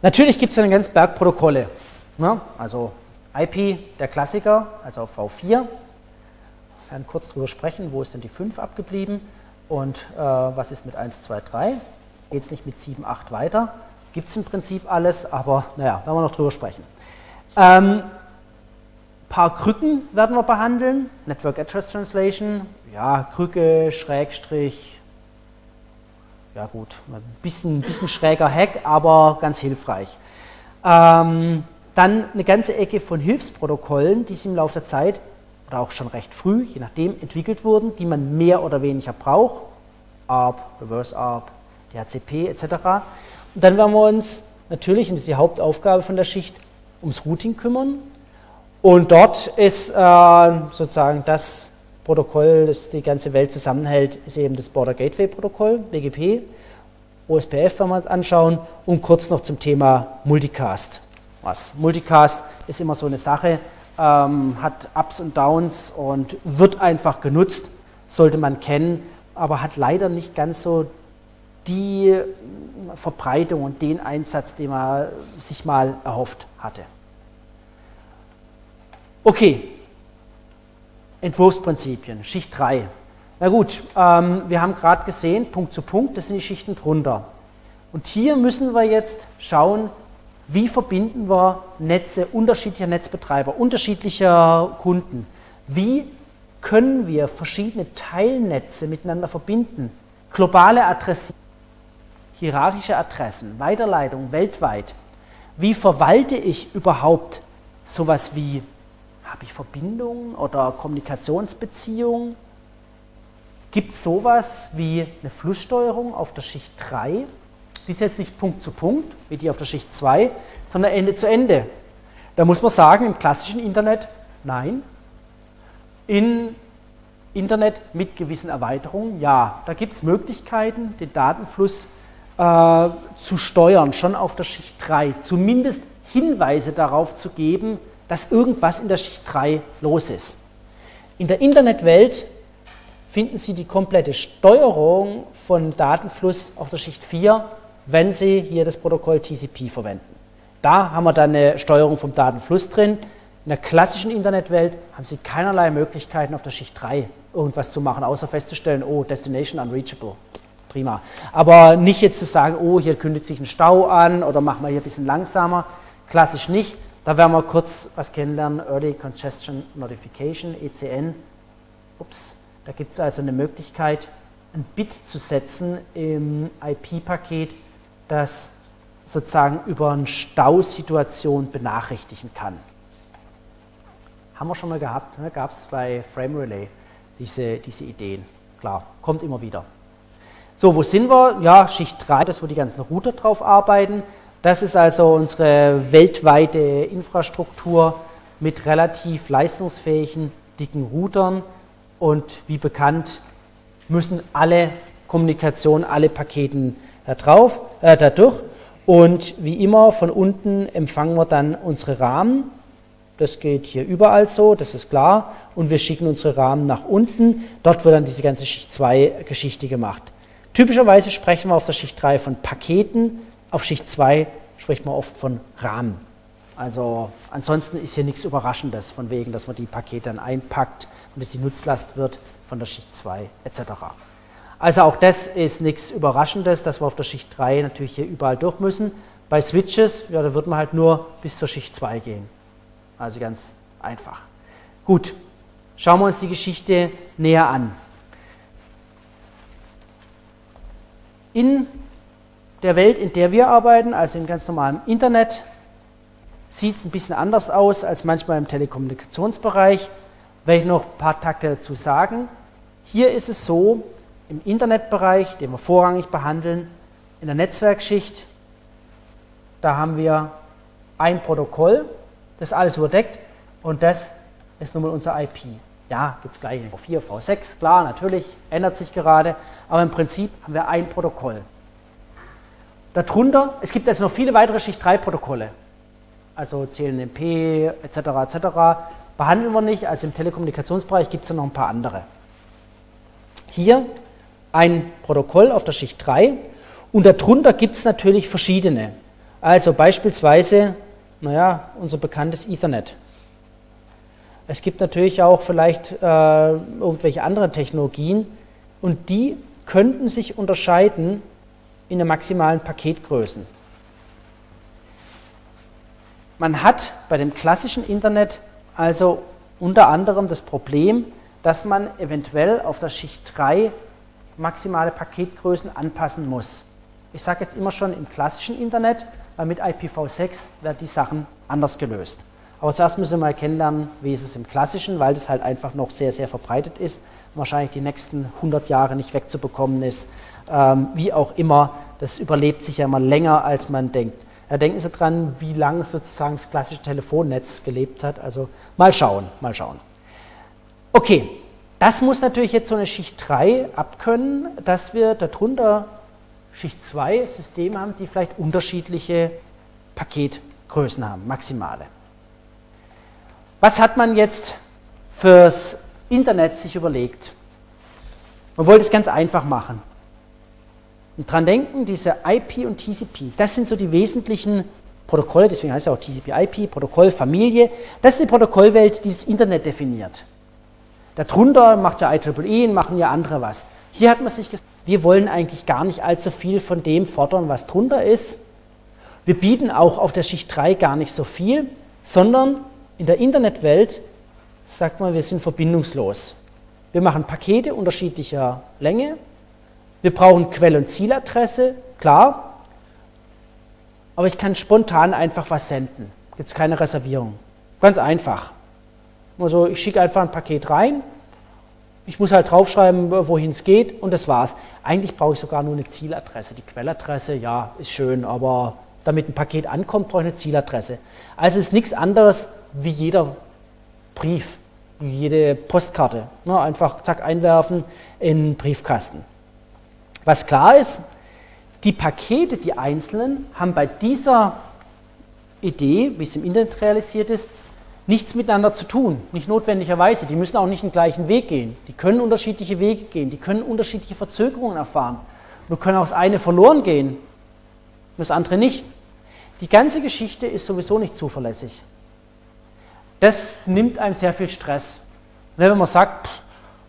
Natürlich gibt es einen ganzen Berg Protokolle. Ne? Also IP, der Klassiker, also V4. Wir werden kurz darüber sprechen, wo ist denn die 5 abgeblieben und äh, was ist mit 1, 2, 3. Geht es nicht mit 7, 8 weiter? Gibt es im Prinzip alles, aber naja, werden wir noch drüber sprechen. Ähm, paar Krücken werden wir behandeln. Network Address Translation, ja, Krücke, Schrägstrich, ja gut, ein bisschen, bisschen schräger Hack, aber ganz hilfreich. Ähm, dann eine ganze Ecke von Hilfsprotokollen, die im Laufe der Zeit oder auch schon recht früh, je nachdem, entwickelt wurden, die man mehr oder weniger braucht. ARP, Reverse ARP, DHCP etc. Und dann werden wir uns natürlich, und das ist die Hauptaufgabe von der Schicht, ums Routing kümmern. Und dort ist äh, sozusagen das Protokoll, das die ganze Welt zusammenhält, ist eben das Border Gateway Protokoll, BGP, OSPF, wenn wir uns anschauen, und kurz noch zum Thema Multicast. Was? Multicast ist immer so eine Sache, ähm, hat Ups und Downs und wird einfach genutzt, sollte man kennen, aber hat leider nicht ganz so die Verbreitung und den Einsatz, den man sich mal erhofft hatte. Okay, Entwurfsprinzipien, Schicht 3. Na gut, ähm, wir haben gerade gesehen, Punkt zu Punkt, das sind die Schichten drunter. Und hier müssen wir jetzt schauen, wie verbinden wir Netze unterschiedlicher Netzbetreiber, unterschiedlicher Kunden. Wie können wir verschiedene Teilnetze miteinander verbinden? Globale Adressen, hierarchische Adressen, Weiterleitung weltweit. Wie verwalte ich überhaupt sowas wie, habe ich Verbindungen oder Kommunikationsbeziehungen? Gibt es sowas wie eine Flusssteuerung auf der Schicht 3? Die ist jetzt nicht Punkt zu Punkt, wie die auf der Schicht 2, sondern Ende zu Ende. Da muss man sagen, im klassischen Internet, nein. In Internet mit gewissen Erweiterungen, ja. Da gibt es Möglichkeiten, den Datenfluss äh, zu steuern, schon auf der Schicht 3. Zumindest Hinweise darauf zu geben, dass irgendwas in der Schicht 3 los ist. In der Internetwelt finden Sie die komplette Steuerung von Datenfluss auf der Schicht 4, wenn Sie hier das Protokoll TCP verwenden. Da haben wir dann eine Steuerung vom Datenfluss drin. In der klassischen Internetwelt haben Sie keinerlei Möglichkeiten auf der Schicht 3 irgendwas zu machen, außer festzustellen, oh, Destination unreachable. Prima. Aber nicht jetzt zu sagen, oh, hier kündigt sich ein Stau an oder machen wir hier ein bisschen langsamer. Klassisch nicht. Da werden wir kurz was kennenlernen, Early Congestion Notification, ECN. Ups, da gibt es also eine Möglichkeit, ein Bit zu setzen im IP-Paket, das sozusagen über eine Stausituation benachrichtigen kann. Haben wir schon mal gehabt, ne? gab es bei Frame Relay diese, diese Ideen. Klar, kommt immer wieder. So, wo sind wir? Ja, Schicht 3, das wo die ganzen Router drauf arbeiten. Das ist also unsere weltweite Infrastruktur mit relativ leistungsfähigen, dicken Routern und wie bekannt müssen alle Kommunikationen, alle Paketen da drauf, äh, dadurch und wie immer von unten empfangen wir dann unsere Rahmen. Das geht hier überall so, das ist klar. Und wir schicken unsere Rahmen nach unten. Dort wird dann diese ganze Schicht 2 Geschichte gemacht. Typischerweise sprechen wir auf der Schicht 3 von Paketen, auf Schicht 2 spricht man oft von Rahmen. Also ansonsten ist hier nichts Überraschendes, von wegen, dass man die Pakete dann einpackt und es die Nutzlast wird von der Schicht 2 etc. Also auch das ist nichts Überraschendes, dass wir auf der Schicht 3 natürlich hier überall durch müssen. Bei Switches, ja, da wird man halt nur bis zur Schicht 2 gehen. Also ganz einfach. Gut, schauen wir uns die Geschichte näher an. In der Welt, in der wir arbeiten, also im ganz normalen Internet, sieht es ein bisschen anders aus als manchmal im Telekommunikationsbereich. Werde ich noch ein paar Takte dazu sagen. Hier ist es so, im Internetbereich, den wir vorrangig behandeln, in der Netzwerkschicht, da haben wir ein Protokoll, das alles überdeckt und das ist nun mal unser IP. Ja, gibt es gleich V4, V6, klar, natürlich, ändert sich gerade, aber im Prinzip haben wir ein Protokoll. Darunter, es gibt also noch viele weitere Schicht 3 Protokolle, also CLNP etc. etc. behandeln wir nicht, also im Telekommunikationsbereich gibt es noch ein paar andere. Hier ein Protokoll auf der Schicht 3 und darunter gibt es natürlich verschiedene. Also beispielsweise Naja, unser bekanntes Ethernet. Es gibt natürlich auch vielleicht äh, irgendwelche andere Technologien und die könnten sich unterscheiden in den maximalen Paketgrößen. Man hat bei dem klassischen Internet also unter anderem das Problem, dass man eventuell auf der Schicht 3 maximale Paketgrößen anpassen muss. Ich sage jetzt immer schon im klassischen Internet, weil mit IPv6 werden die Sachen anders gelöst. Aber zuerst müssen wir mal kennenlernen, wie ist es im klassischen, weil das halt einfach noch sehr, sehr verbreitet ist, wahrscheinlich die nächsten 100 Jahre nicht wegzubekommen ist. Ähm, wie auch immer, das überlebt sich ja mal länger, als man denkt. Ja, denken Sie dran, wie lange sozusagen das klassische Telefonnetz gelebt hat. Also mal schauen, mal schauen. Okay, das muss natürlich jetzt so eine Schicht 3 abkönnen, dass wir darunter Schicht 2 Systeme haben, die vielleicht unterschiedliche Paketgrößen haben, maximale. Was hat man jetzt fürs Internet sich überlegt? Man wollte es ganz einfach machen. Und dran denken, diese IP und TCP, das sind so die wesentlichen Protokolle, deswegen heißt es auch TCP-IP, Protokollfamilie. Das ist die Protokollwelt, die das Internet definiert. Darunter macht ja IEEE und machen ja andere was. Hier hat man sich gesagt, wir wollen eigentlich gar nicht allzu viel von dem fordern, was drunter ist. Wir bieten auch auf der Schicht 3 gar nicht so viel, sondern in der Internetwelt sagt man, wir sind verbindungslos. Wir machen Pakete unterschiedlicher Länge, wir brauchen Quell- und Zieladresse, klar. Aber ich kann spontan einfach was senden. Gibt es keine Reservierung. Ganz einfach. Also ich schicke einfach ein Paket rein. Ich muss halt draufschreiben, wohin es geht und das war's. Eigentlich brauche ich sogar nur eine Zieladresse. Die Quelladresse, ja, ist schön, aber damit ein Paket ankommt, brauche ich eine Zieladresse. Also es ist nichts anderes wie jeder Brief, wie jede Postkarte. Ne, einfach zack einwerfen in den Briefkasten. Was klar ist, die Pakete, die einzelnen, haben bei dieser Idee, wie es im Internet realisiert ist, nichts miteinander zu tun, nicht notwendigerweise. Die müssen auch nicht den gleichen Weg gehen. Die können unterschiedliche Wege gehen, die können unterschiedliche Verzögerungen erfahren. Nur können auch das eine verloren gehen, das andere nicht. Die ganze Geschichte ist sowieso nicht zuverlässig. Das nimmt einem sehr viel Stress. wenn man sagt, pff,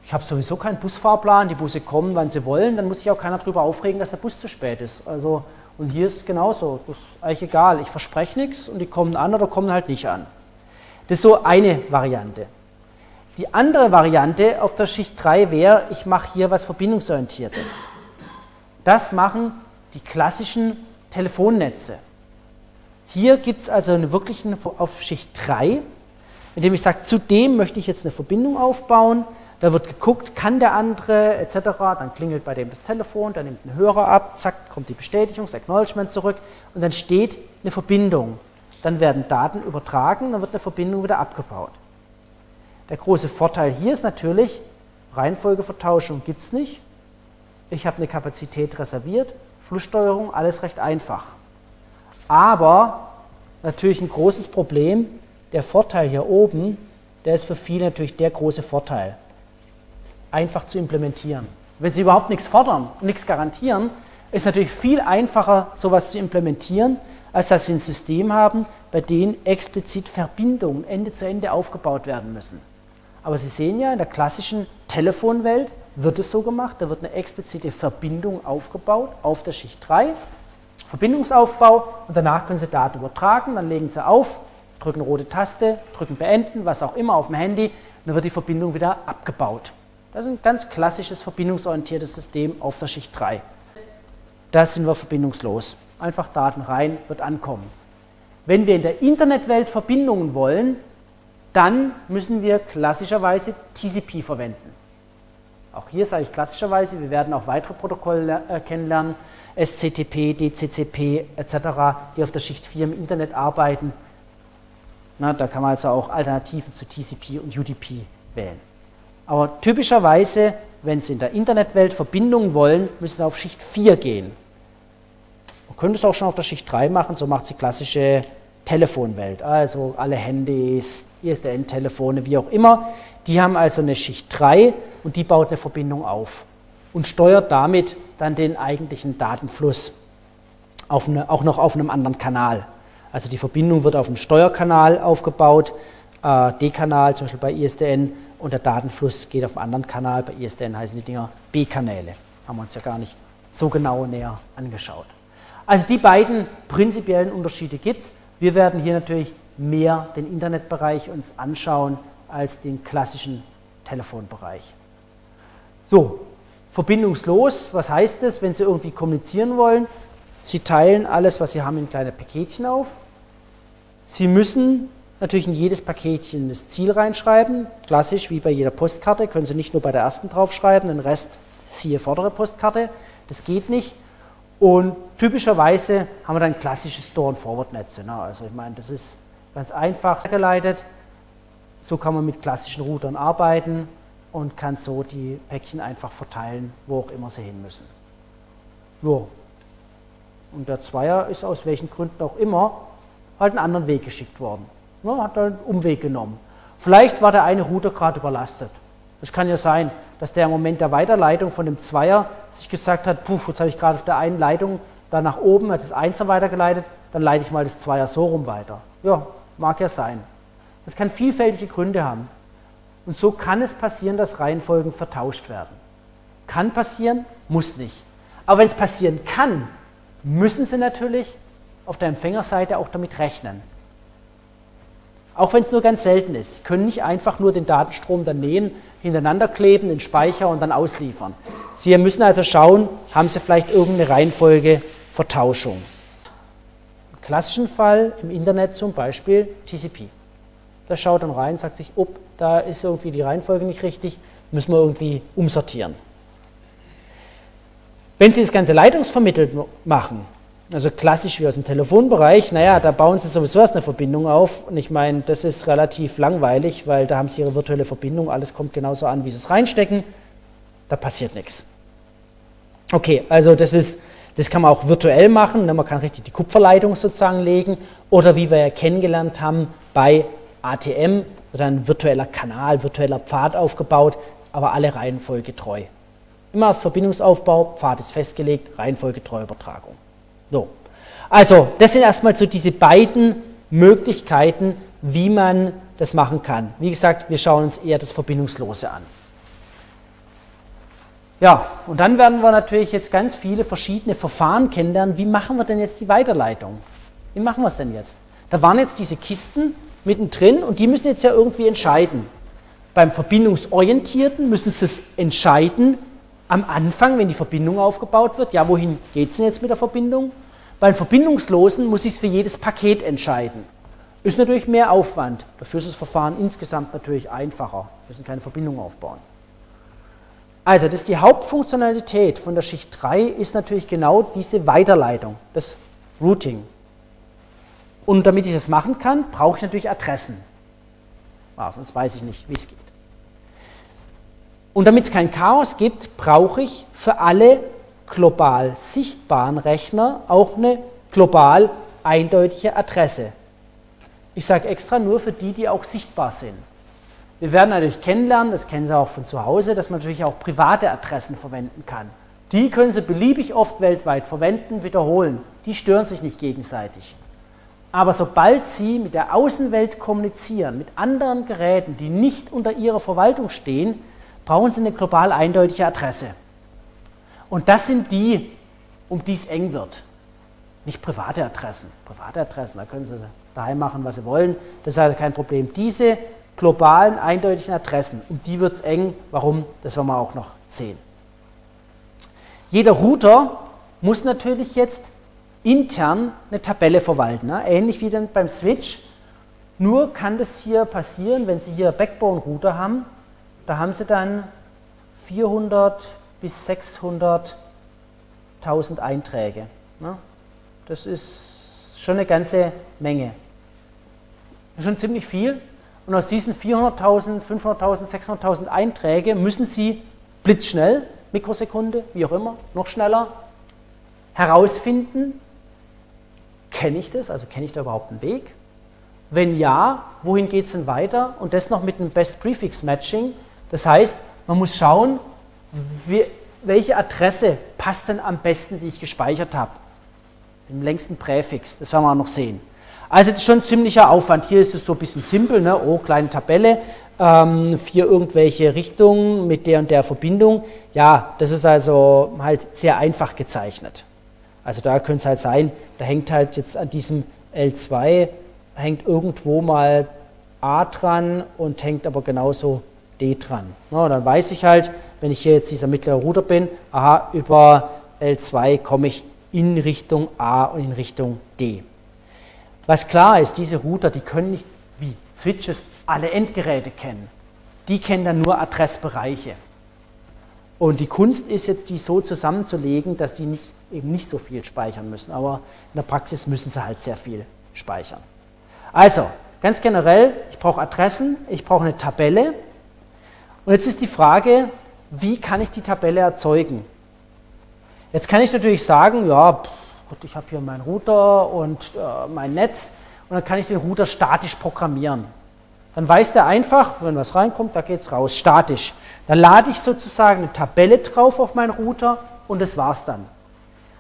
ich habe sowieso keinen Busfahrplan, die Busse kommen, wann sie wollen, dann muss sich auch keiner darüber aufregen, dass der Bus zu spät ist. Also, und hier ist es genauso, das ist eigentlich egal, ich verspreche nichts und die kommen an oder kommen halt nicht an. Das ist so eine Variante. Die andere Variante auf der Schicht 3 wäre, ich mache hier was Verbindungsorientiertes. Das machen die klassischen Telefonnetze. Hier gibt es also eine wirkliche auf Schicht 3, indem ich sage, zudem möchte ich jetzt eine Verbindung aufbauen, da wird geguckt, kann der andere etc. Dann klingelt bei dem das Telefon, dann nimmt ein Hörer ab, zack, kommt die Bestätigung, das Acknowledgement zurück und dann steht eine Verbindung. Dann werden Daten übertragen, dann wird eine Verbindung wieder abgebaut. Der große Vorteil hier ist natürlich, Reihenfolgevertauschung gibt es nicht. Ich habe eine Kapazität reserviert, Flusssteuerung, alles recht einfach. Aber natürlich ein großes Problem, der Vorteil hier oben, der ist für viele natürlich der große Vorteil einfach zu implementieren. Wenn Sie überhaupt nichts fordern nichts garantieren, ist natürlich viel einfacher, sowas zu implementieren, als dass Sie ein System haben, bei dem explizit Verbindungen Ende zu Ende aufgebaut werden müssen. Aber Sie sehen ja, in der klassischen Telefonwelt wird es so gemacht, da wird eine explizite Verbindung aufgebaut auf der Schicht 3, Verbindungsaufbau und danach können Sie Daten übertragen, dann legen Sie auf, drücken rote Taste, drücken Beenden, was auch immer auf dem Handy, und dann wird die Verbindung wieder abgebaut. Das ist ein ganz klassisches verbindungsorientiertes System auf der Schicht 3. Da sind wir verbindungslos. Einfach Daten rein, wird ankommen. Wenn wir in der Internetwelt Verbindungen wollen, dann müssen wir klassischerweise TCP verwenden. Auch hier sage ich klassischerweise, wir werden auch weitere Protokolle äh, kennenlernen, SCTP, DCCP etc., die auf der Schicht 4 im Internet arbeiten. Na, da kann man also auch Alternativen zu TCP und UDP wählen. Aber typischerweise, wenn Sie in der Internetwelt Verbindungen wollen, müssen Sie auf Schicht 4 gehen. Könnte es auch schon auf der Schicht 3 machen, so macht sie klassische Telefonwelt. Also alle Handys, ISDN-Telefone, wie auch immer. Die haben also eine Schicht 3 und die baut eine Verbindung auf und steuert damit dann den eigentlichen Datenfluss, eine, auch noch auf einem anderen Kanal. Also die Verbindung wird auf dem Steuerkanal aufgebaut, äh, D-Kanal zum Beispiel bei ISDN und der Datenfluss geht auf einem anderen Kanal. Bei ISDN heißen die Dinger B-Kanäle. Haben wir uns ja gar nicht so genau näher angeschaut. Also die beiden prinzipiellen Unterschiede gibt es. Wir werden hier natürlich mehr den Internetbereich uns anschauen als den klassischen Telefonbereich. So, verbindungslos, was heißt das, wenn Sie irgendwie kommunizieren wollen? Sie teilen alles, was Sie haben, in kleine Paketchen auf. Sie müssen natürlich in jedes Paketchen das Ziel reinschreiben. Klassisch wie bei jeder Postkarte können Sie nicht nur bei der ersten draufschreiben, den Rest siehe vordere Postkarte. Das geht nicht. Und typischerweise haben wir dann klassische Store- und Forward-Netze. Ne? Also ich meine, das ist ganz einfach geleitet. So kann man mit klassischen Routern arbeiten und kann so die Päckchen einfach verteilen, wo auch immer sie hin müssen. So. Und der Zweier ist aus welchen Gründen auch immer halt einen anderen Weg geschickt worden. Ne? Hat einen Umweg genommen. Vielleicht war der eine Router gerade überlastet. Das kann ja sein, dass der im Moment der Weiterleitung von dem Zweier sich gesagt hat, puh, jetzt habe ich gerade auf der einen Leitung da nach oben, hat das Einser weitergeleitet, dann leite ich mal das Zweier so rum weiter. Ja, mag ja sein. Das kann vielfältige Gründe haben. Und so kann es passieren, dass Reihenfolgen vertauscht werden. Kann passieren, muss nicht. Aber wenn es passieren kann, müssen Sie natürlich auf der Empfängerseite auch damit rechnen. Auch wenn es nur ganz selten ist. Sie können nicht einfach nur den Datenstrom dann nehmen, hintereinander kleben, in Speicher und dann ausliefern. Sie müssen also schauen, haben Sie vielleicht irgendeine Reihenfolge Vertauschung. Im klassischen Fall im Internet zum Beispiel TCP. Da schaut dann rein, sagt sich, ob da ist irgendwie die Reihenfolge nicht richtig, müssen wir irgendwie umsortieren. Wenn Sie das Ganze leitungsvermittelt machen, also klassisch wie aus dem Telefonbereich, naja, da bauen Sie sowieso erst eine Verbindung auf. Und ich meine, das ist relativ langweilig, weil da haben Sie Ihre virtuelle Verbindung, alles kommt genauso an, wie Sie es reinstecken. Da passiert nichts. Okay, also das ist, das kann man auch virtuell machen. Ne? Man kann richtig die Kupferleitung sozusagen legen. Oder wie wir ja kennengelernt haben, bei ATM wird ein virtueller Kanal, virtueller Pfad aufgebaut, aber alle Reihenfolge treu. Immer als Verbindungsaufbau, Pfad ist festgelegt, Reihenfolge treu Übertragung. So. Also, das sind erstmal so diese beiden Möglichkeiten, wie man das machen kann. Wie gesagt, wir schauen uns eher das Verbindungslose an. Ja, und dann werden wir natürlich jetzt ganz viele verschiedene Verfahren kennenlernen. Wie machen wir denn jetzt die Weiterleitung? Wie machen wir es denn jetzt? Da waren jetzt diese Kisten mittendrin und die müssen jetzt ja irgendwie entscheiden. Beim Verbindungsorientierten müssen sie es entscheiden, am Anfang, wenn die Verbindung aufgebaut wird, ja, wohin geht es denn jetzt mit der Verbindung? Beim Verbindungslosen muss ich es für jedes Paket entscheiden. Ist natürlich mehr Aufwand. Dafür ist das Verfahren insgesamt natürlich einfacher. Wir müssen keine Verbindung aufbauen. Also, das die Hauptfunktionalität von der Schicht 3 ist natürlich genau diese Weiterleitung, das Routing. Und damit ich das machen kann, brauche ich natürlich Adressen. Ah, sonst weiß ich nicht, wie es geht. Und damit es kein Chaos gibt, brauche ich für alle global sichtbaren Rechner auch eine global eindeutige Adresse. Ich sage extra nur für die, die auch sichtbar sind. Wir werden natürlich kennenlernen, das kennen Sie auch von zu Hause, dass man natürlich auch private Adressen verwenden kann. Die können Sie beliebig oft weltweit verwenden, wiederholen. Die stören sich nicht gegenseitig. Aber sobald Sie mit der Außenwelt kommunizieren, mit anderen Geräten, die nicht unter Ihrer Verwaltung stehen, brauchen Sie eine global eindeutige Adresse. Und das sind die, um die es eng wird. Nicht private Adressen. Private Adressen, da können Sie daheim machen, was Sie wollen. Das ist also kein Problem. Diese globalen, eindeutigen Adressen, um die wird es eng. Warum? Das werden wir auch noch sehen. Jeder Router muss natürlich jetzt intern eine Tabelle verwalten, ne? ähnlich wie dann beim Switch. Nur kann das hier passieren, wenn Sie hier Backbone-Router haben, da haben sie dann 400 bis 600.000 Einträge. Ne? Das ist schon eine ganze Menge. Das ist schon ziemlich viel. Und aus diesen 400.000, 500.000, 600.000 Einträge müssen Sie blitzschnell, Mikrosekunde, wie auch immer, noch schneller, herausfinden, kenne ich das, also kenne ich da überhaupt einen Weg? Wenn ja, wohin geht es denn weiter? Und das noch mit einem Best Prefix Matching, das heißt, man muss schauen, wie, welche Adresse passt denn am besten, die ich gespeichert habe. Den längsten Präfix, das werden wir noch sehen. Also das ist schon ein ziemlicher Aufwand. Hier ist es so ein bisschen simpel, ne? oh, kleine Tabelle, ähm, vier irgendwelche Richtungen mit der und der Verbindung. Ja, das ist also halt sehr einfach gezeichnet. Also da könnte es halt sein, da hängt halt jetzt an diesem L2, hängt irgendwo mal A dran und hängt aber genauso D dran. Na, dann weiß ich halt, wenn ich hier jetzt dieser mittlere Ruder bin, aha, über L2 komme ich in Richtung A und in Richtung D. Was klar ist, diese Router, die können nicht wie Switches alle Endgeräte kennen. Die kennen dann nur Adressbereiche. Und die Kunst ist jetzt, die so zusammenzulegen, dass die nicht, eben nicht so viel speichern müssen. Aber in der Praxis müssen sie halt sehr viel speichern. Also, ganz generell, ich brauche Adressen, ich brauche eine Tabelle. Und jetzt ist die Frage, wie kann ich die Tabelle erzeugen? Jetzt kann ich natürlich sagen, ja, pff, ich habe hier meinen Router und äh, mein Netz und dann kann ich den Router statisch programmieren. Dann weiß der einfach, wenn was reinkommt, da geht es raus, statisch. Dann lade ich sozusagen eine Tabelle drauf auf meinen Router und das war's dann.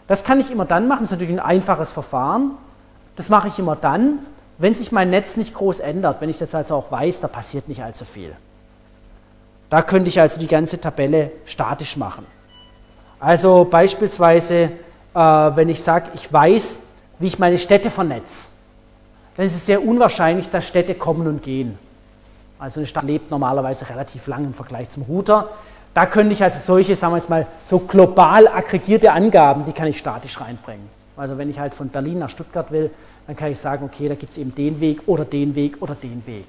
Das kann ich immer dann machen, das ist natürlich ein einfaches Verfahren. Das mache ich immer dann, wenn sich mein Netz nicht groß ändert, wenn ich das also auch weiß, da passiert nicht allzu viel. Da könnte ich also die ganze Tabelle statisch machen. Also beispielsweise, äh, wenn ich sage, ich weiß, wie ich meine Städte vernetze, dann ist es sehr unwahrscheinlich, dass Städte kommen und gehen. Also eine Stadt lebt normalerweise relativ lang im Vergleich zum Router. Da könnte ich also solche, sagen wir jetzt mal, so global aggregierte Angaben, die kann ich statisch reinbringen. Also wenn ich halt von Berlin nach Stuttgart will, dann kann ich sagen, okay, da gibt es eben den Weg oder den Weg oder den Weg.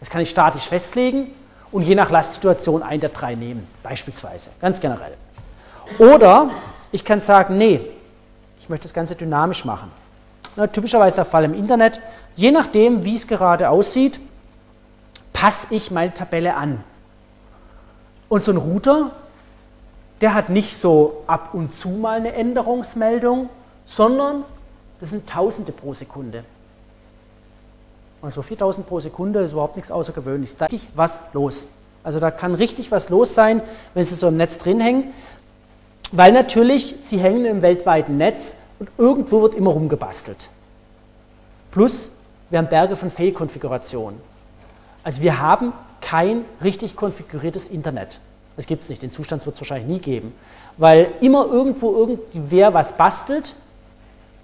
Das kann ich statisch festlegen und je nach Lastsituation einen der drei nehmen, beispielsweise, ganz generell. Oder ich kann sagen, nee, ich möchte das Ganze dynamisch machen. Na, typischerweise der Fall im Internet. Je nachdem, wie es gerade aussieht, passe ich meine Tabelle an. Und so ein Router, der hat nicht so ab und zu mal eine Änderungsmeldung, sondern das sind Tausende pro Sekunde. Also 4000 pro Sekunde ist überhaupt nichts Außergewöhnliches. Da ist was los. Also da kann richtig was los sein, wenn Sie so im Netz drin hängen, weil natürlich Sie hängen im weltweiten Netz und irgendwo wird immer rumgebastelt. Plus, wir haben Berge von Fehlkonfigurationen. Also wir haben kein richtig konfiguriertes Internet. Das gibt es nicht, den Zustand wird es wahrscheinlich nie geben. Weil immer irgendwo irgendwer was bastelt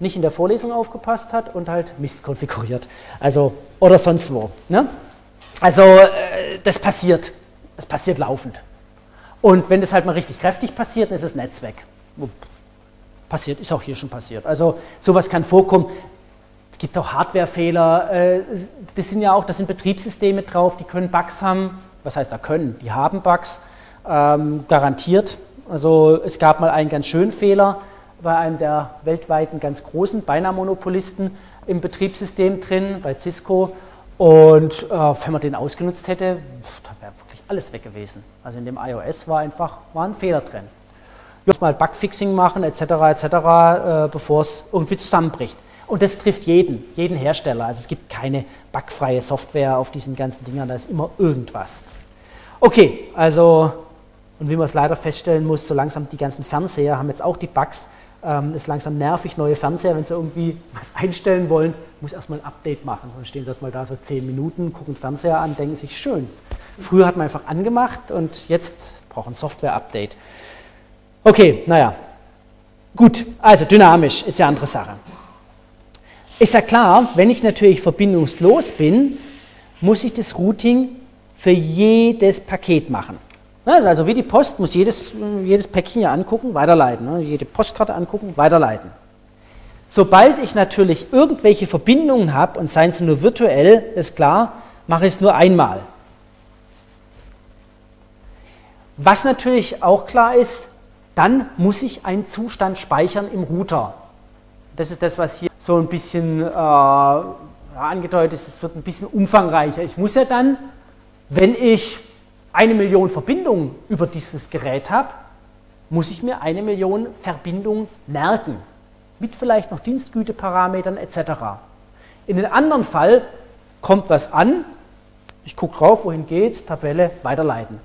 nicht in der Vorlesung aufgepasst hat und halt Mist konfiguriert. Also, oder sonst wo. Ne? Also, äh, das passiert. Das passiert laufend. Und wenn das halt mal richtig kräftig passiert, dann ist das Netz weg. Passiert, ist auch hier schon passiert. Also, sowas kann vorkommen. Es gibt auch Hardwarefehler. Äh, das sind ja auch, das sind Betriebssysteme drauf, die können Bugs haben. Was heißt da können? Die haben Bugs, ähm, garantiert. Also, es gab mal einen ganz schönen Fehler bei einem der weltweiten ganz großen, beinahe Monopolisten im Betriebssystem drin, bei Cisco. Und äh, wenn man den ausgenutzt hätte, da wäre wirklich alles weg gewesen. Also in dem iOS war einfach war ein Fehler drin. Jetzt mal Bugfixing machen etc. etc., äh, bevor es irgendwie zusammenbricht. Und das trifft jeden, jeden Hersteller. Also es gibt keine bugfreie Software auf diesen ganzen Dingern, da ist immer irgendwas. Okay, also, und wie man es leider feststellen muss, so langsam die ganzen Fernseher haben jetzt auch die Bugs, ähm, ist langsam nervig, neue Fernseher, wenn sie irgendwie was einstellen wollen, muss erstmal ein Update machen. Dann stehen sie erstmal da so zehn Minuten, gucken Fernseher an, denken sich, schön. Früher hat man einfach angemacht und jetzt braucht ein Software-Update. Okay, naja. Gut, also dynamisch ist ja eine andere Sache. Ist ja klar, wenn ich natürlich verbindungslos bin, muss ich das Routing für jedes Paket machen. Also wie die Post muss jedes, jedes Päckchen ja angucken, weiterleiten. Ne? Jede Postkarte angucken, weiterleiten. Sobald ich natürlich irgendwelche Verbindungen habe, und seien sie nur virtuell, ist klar, mache ich es nur einmal. Was natürlich auch klar ist, dann muss ich einen Zustand speichern im Router. Das ist das, was hier so ein bisschen äh, angedeutet ist. Es wird ein bisschen umfangreicher. Ich muss ja dann, wenn ich eine Million Verbindungen über dieses Gerät habe, muss ich mir eine Million Verbindungen merken, mit vielleicht noch Dienstgüteparametern etc. In dem anderen Fall kommt was an, ich gucke drauf, wohin geht's, Tabelle, weiterleiten.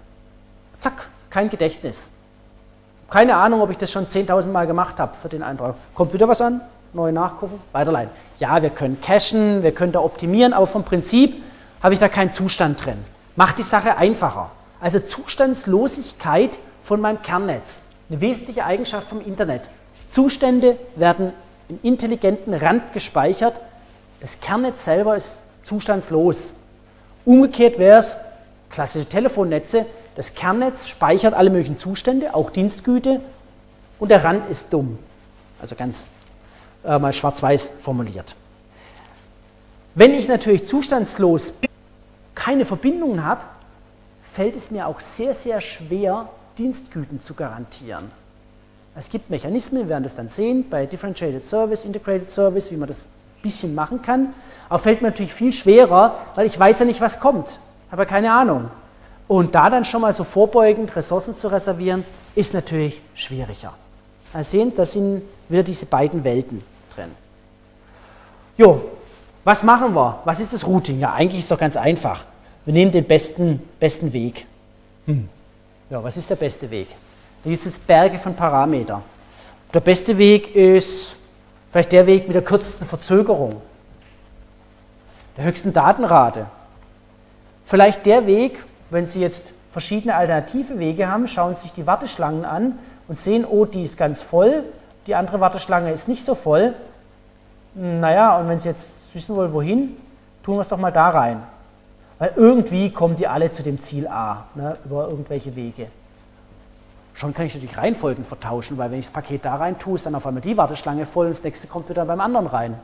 Zack, kein Gedächtnis. Keine Ahnung, ob ich das schon 10.000 Mal gemacht habe für den Eintrag. Kommt wieder was an, neu nachgucken, weiterleiten. Ja, wir können cachen, wir können da optimieren, aber vom Prinzip habe ich da keinen Zustand drin. Macht die Sache einfacher. Also Zustandslosigkeit von meinem Kernnetz. Eine wesentliche Eigenschaft vom Internet. Zustände werden im intelligenten Rand gespeichert. Das Kernnetz selber ist zustandslos. Umgekehrt wäre es, klassische Telefonnetze, das Kernnetz speichert alle möglichen Zustände, auch Dienstgüte, und der Rand ist dumm. Also ganz äh, mal schwarz-weiß formuliert. Wenn ich natürlich zustandslos bin, keine Verbindungen habe, fällt es mir auch sehr, sehr schwer, Dienstgüten zu garantieren. Es gibt Mechanismen, wir werden das dann sehen, bei Differentiated Service, Integrated Service, wie man das ein bisschen machen kann. Aber fällt mir natürlich viel schwerer, weil ich weiß ja nicht, was kommt. Habe ja keine Ahnung. Und da dann schon mal so vorbeugend Ressourcen zu reservieren, ist natürlich schwieriger. Also sehen, da sind wieder diese beiden Welten drin. Jo, was machen wir? Was ist das Routing? Ja, eigentlich ist es doch ganz einfach. Wir nehmen den besten, besten Weg. Hm. Ja, was ist der beste Weg? Da gibt es jetzt Berge von Parametern. Der beste Weg ist vielleicht der Weg mit der kürzesten Verzögerung, der höchsten Datenrate. Vielleicht der Weg, wenn Sie jetzt verschiedene alternative Wege haben, schauen Sie sich die Warteschlangen an und sehen, oh, die ist ganz voll, die andere Warteschlange ist nicht so voll. Naja, und wenn Sie jetzt wissen wollen, wohin, tun wir es doch mal da rein. Weil irgendwie kommen die alle zu dem Ziel A, ne, über irgendwelche Wege. Schon kann ich natürlich Reihenfolgen vertauschen, weil wenn ich das Paket da rein tue, ist dann auf einmal die Warteschlange voll und das nächste kommt wieder beim anderen rein.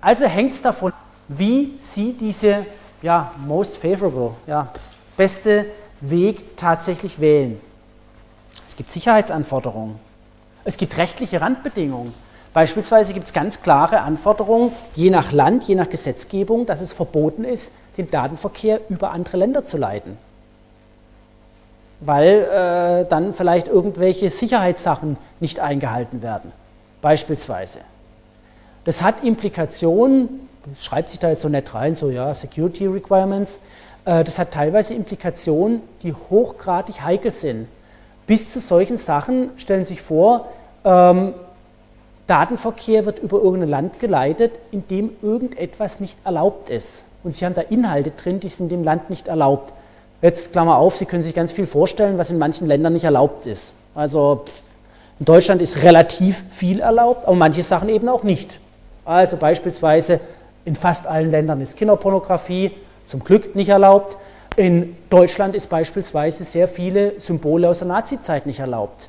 Also hängt es davon, wie Sie diese ja, most favorable, ja, beste Weg tatsächlich wählen. Es gibt Sicherheitsanforderungen. Es gibt rechtliche Randbedingungen. Beispielsweise gibt es ganz klare Anforderungen, je nach Land, je nach Gesetzgebung, dass es verboten ist, den Datenverkehr über andere Länder zu leiten. Weil äh, dann vielleicht irgendwelche Sicherheitssachen nicht eingehalten werden. Beispielsweise. Das hat Implikationen, schreibt sich da jetzt so nett rein, so ja, Security Requirements, äh, das hat teilweise Implikationen, die hochgradig heikel sind. Bis zu solchen Sachen stellen sich vor, ähm, Datenverkehr wird über irgendein Land geleitet, in dem irgendetwas nicht erlaubt ist. Und Sie haben da Inhalte drin, die sind dem Land nicht erlaubt. Jetzt Klammer auf, Sie können sich ganz viel vorstellen, was in manchen Ländern nicht erlaubt ist. Also in Deutschland ist relativ viel erlaubt, aber manche Sachen eben auch nicht. Also beispielsweise in fast allen Ländern ist Kinderpornografie zum Glück nicht erlaubt. In Deutschland ist beispielsweise sehr viele Symbole aus der Nazizeit nicht erlaubt.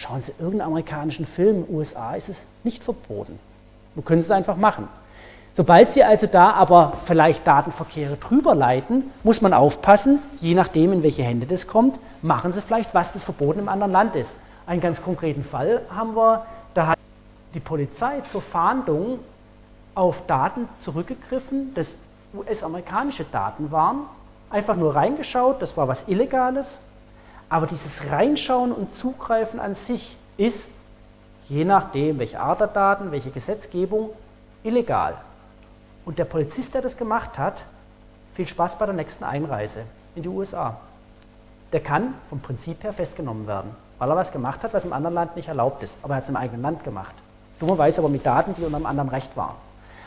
Schauen Sie irgendeinen amerikanischen Film, in den USA ist es nicht verboten. Wir können es einfach machen. Sobald Sie also da aber vielleicht Datenverkehre drüber leiten, muss man aufpassen, je nachdem, in welche Hände das kommt, machen Sie vielleicht, was das verboten im anderen Land ist. Einen ganz konkreten Fall haben wir, da hat die Polizei zur Fahndung auf Daten zurückgegriffen, das US-amerikanische Daten waren, einfach nur reingeschaut, das war was Illegales, aber dieses Reinschauen und Zugreifen an sich ist, je nachdem, welche Art der Daten, welche Gesetzgebung, illegal. Und der Polizist, der das gemacht hat, viel Spaß bei der nächsten Einreise in die USA. Der kann vom Prinzip her festgenommen werden, weil er was gemacht hat, was im anderen Land nicht erlaubt ist. Aber er hat es im eigenen Land gemacht. Dummerweise aber mit Daten, die unter einem anderen Recht waren.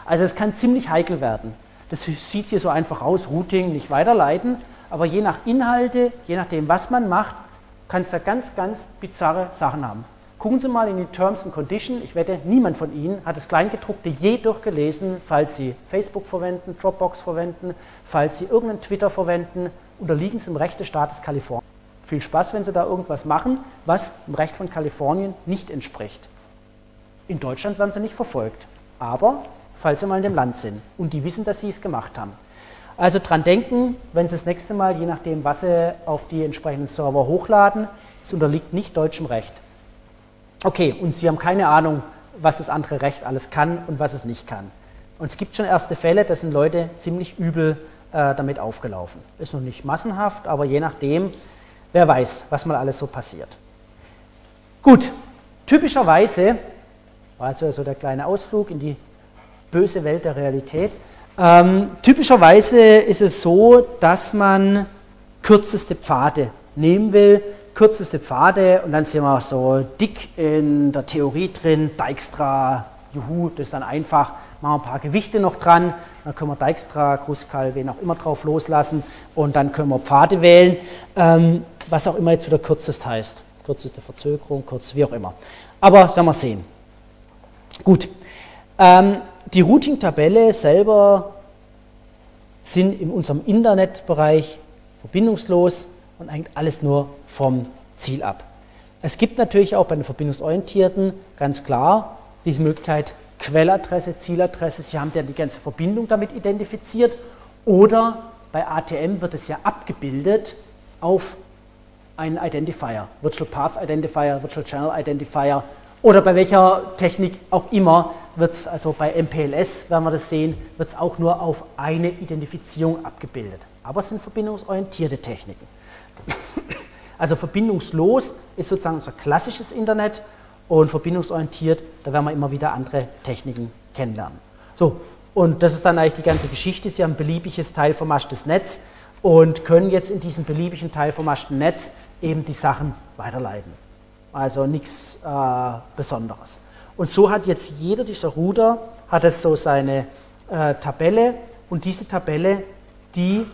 Also es kann ziemlich heikel werden. Das sieht hier so einfach aus, Routing nicht weiterleiten, aber je nach Inhalte, je nachdem, was man macht, kann es da ganz, ganz bizarre Sachen haben. Gucken Sie mal in die Terms and Conditions. Ich wette, niemand von Ihnen hat das Kleingedruckte je durchgelesen, falls Sie Facebook verwenden, Dropbox verwenden, falls Sie irgendeinen Twitter verwenden, unterliegen Sie im Recht des Staates Kalifornien. Viel Spaß, wenn Sie da irgendwas machen, was dem Recht von Kalifornien nicht entspricht. In Deutschland werden Sie nicht verfolgt, aber falls Sie mal in dem Land sind und die wissen, dass Sie es gemacht haben. Also dran denken, wenn Sie das nächste Mal, je nachdem, was Sie auf die entsprechenden Server hochladen, es unterliegt nicht deutschem Recht. Okay, und Sie haben keine Ahnung, was das andere Recht alles kann und was es nicht kann. Und es gibt schon erste Fälle, da sind Leute ziemlich übel äh, damit aufgelaufen. Ist noch nicht massenhaft, aber je nachdem, wer weiß, was mal alles so passiert. Gut, typischerweise, war also so der kleine Ausflug in die böse Welt der Realität, ähm, typischerweise ist es so, dass man kürzeste Pfade nehmen will, kürzeste Pfade und dann sind wir so dick in der Theorie drin, Dijkstra, juhu, das ist dann einfach, machen wir ein paar Gewichte noch dran, dann können wir Dijkstra, Kruskal, wen auch immer drauf loslassen. Und dann können wir Pfade wählen, ähm, was auch immer jetzt wieder kürzest heißt. Kürzeste Verzögerung, kurz, wie auch immer. Aber das werden wir sehen. Gut, ähm, die Routing-Tabelle selber sind in unserem Internetbereich verbindungslos und hängt alles nur vom Ziel ab. Es gibt natürlich auch bei den Verbindungsorientierten ganz klar diese Möglichkeit Quelladresse, Zieladresse. Sie haben ja die ganze Verbindung damit identifiziert. Oder bei ATM wird es ja abgebildet auf einen Identifier, Virtual Path Identifier, Virtual Channel Identifier oder bei welcher Technik auch immer wird es, also bei MPLS werden wir das sehen, wird es auch nur auf eine Identifizierung abgebildet. Aber es sind verbindungsorientierte Techniken. Also verbindungslos ist sozusagen unser klassisches Internet und verbindungsorientiert, da werden wir immer wieder andere Techniken kennenlernen. So, und das ist dann eigentlich die ganze Geschichte. Sie haben ein beliebiges teilvermaschtes Netz und können jetzt in diesem beliebigen teilvermaschten Netz eben die Sachen weiterleiten. Also nichts äh, Besonderes. Und so hat jetzt jeder dieser Router hat es so seine äh, Tabelle und diese Tabelle, die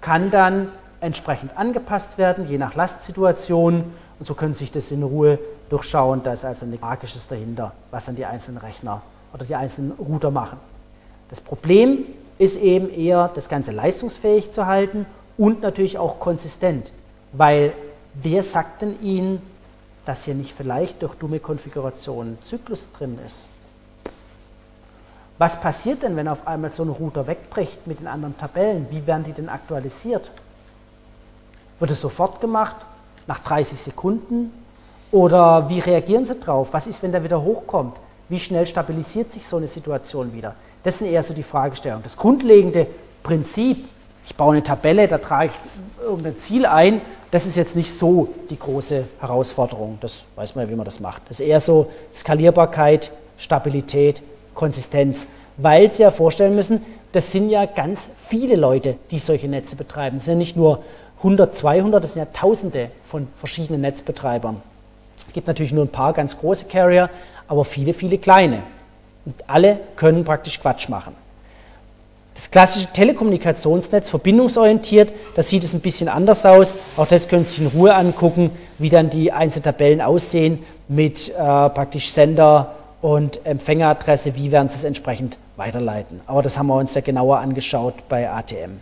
kann dann entsprechend angepasst werden, je nach Lastsituation. Und so können Sie sich das in Ruhe durchschauen. Da ist also nichts Magisches dahinter, was dann die einzelnen Rechner oder die einzelnen Router machen. Das Problem ist eben eher, das Ganze leistungsfähig zu halten und natürlich auch konsistent. Weil wer sagt denn Ihnen, dass hier nicht vielleicht durch dumme Konfigurationen Zyklus drin ist? Was passiert denn, wenn auf einmal so ein Router wegbricht mit den anderen Tabellen? Wie werden die denn aktualisiert? Wird es sofort gemacht, nach 30 Sekunden? Oder wie reagieren Sie drauf? Was ist, wenn der wieder hochkommt? Wie schnell stabilisiert sich so eine Situation wieder? Das sind eher so die Fragestellungen. Das grundlegende Prinzip, ich baue eine Tabelle, da trage ich irgendein Ziel ein, das ist jetzt nicht so die große Herausforderung. Das weiß man ja, wie man das macht. Das ist eher so Skalierbarkeit, Stabilität, Konsistenz, weil Sie ja vorstellen müssen, das sind ja ganz viele Leute, die solche Netze betreiben. Das sind ja nicht nur 100, 200, das sind ja Tausende von verschiedenen Netzbetreibern. Es gibt natürlich nur ein paar ganz große Carrier, aber viele, viele kleine. Und alle können praktisch Quatsch machen. Das klassische Telekommunikationsnetz, verbindungsorientiert, da sieht es ein bisschen anders aus. Auch das können Sie sich in Ruhe angucken, wie dann die einzelnen Tabellen aussehen mit äh, praktisch Sender und Empfängeradresse, wie werden Sie es entsprechend weiterleiten. Aber das haben wir uns ja genauer angeschaut bei ATM.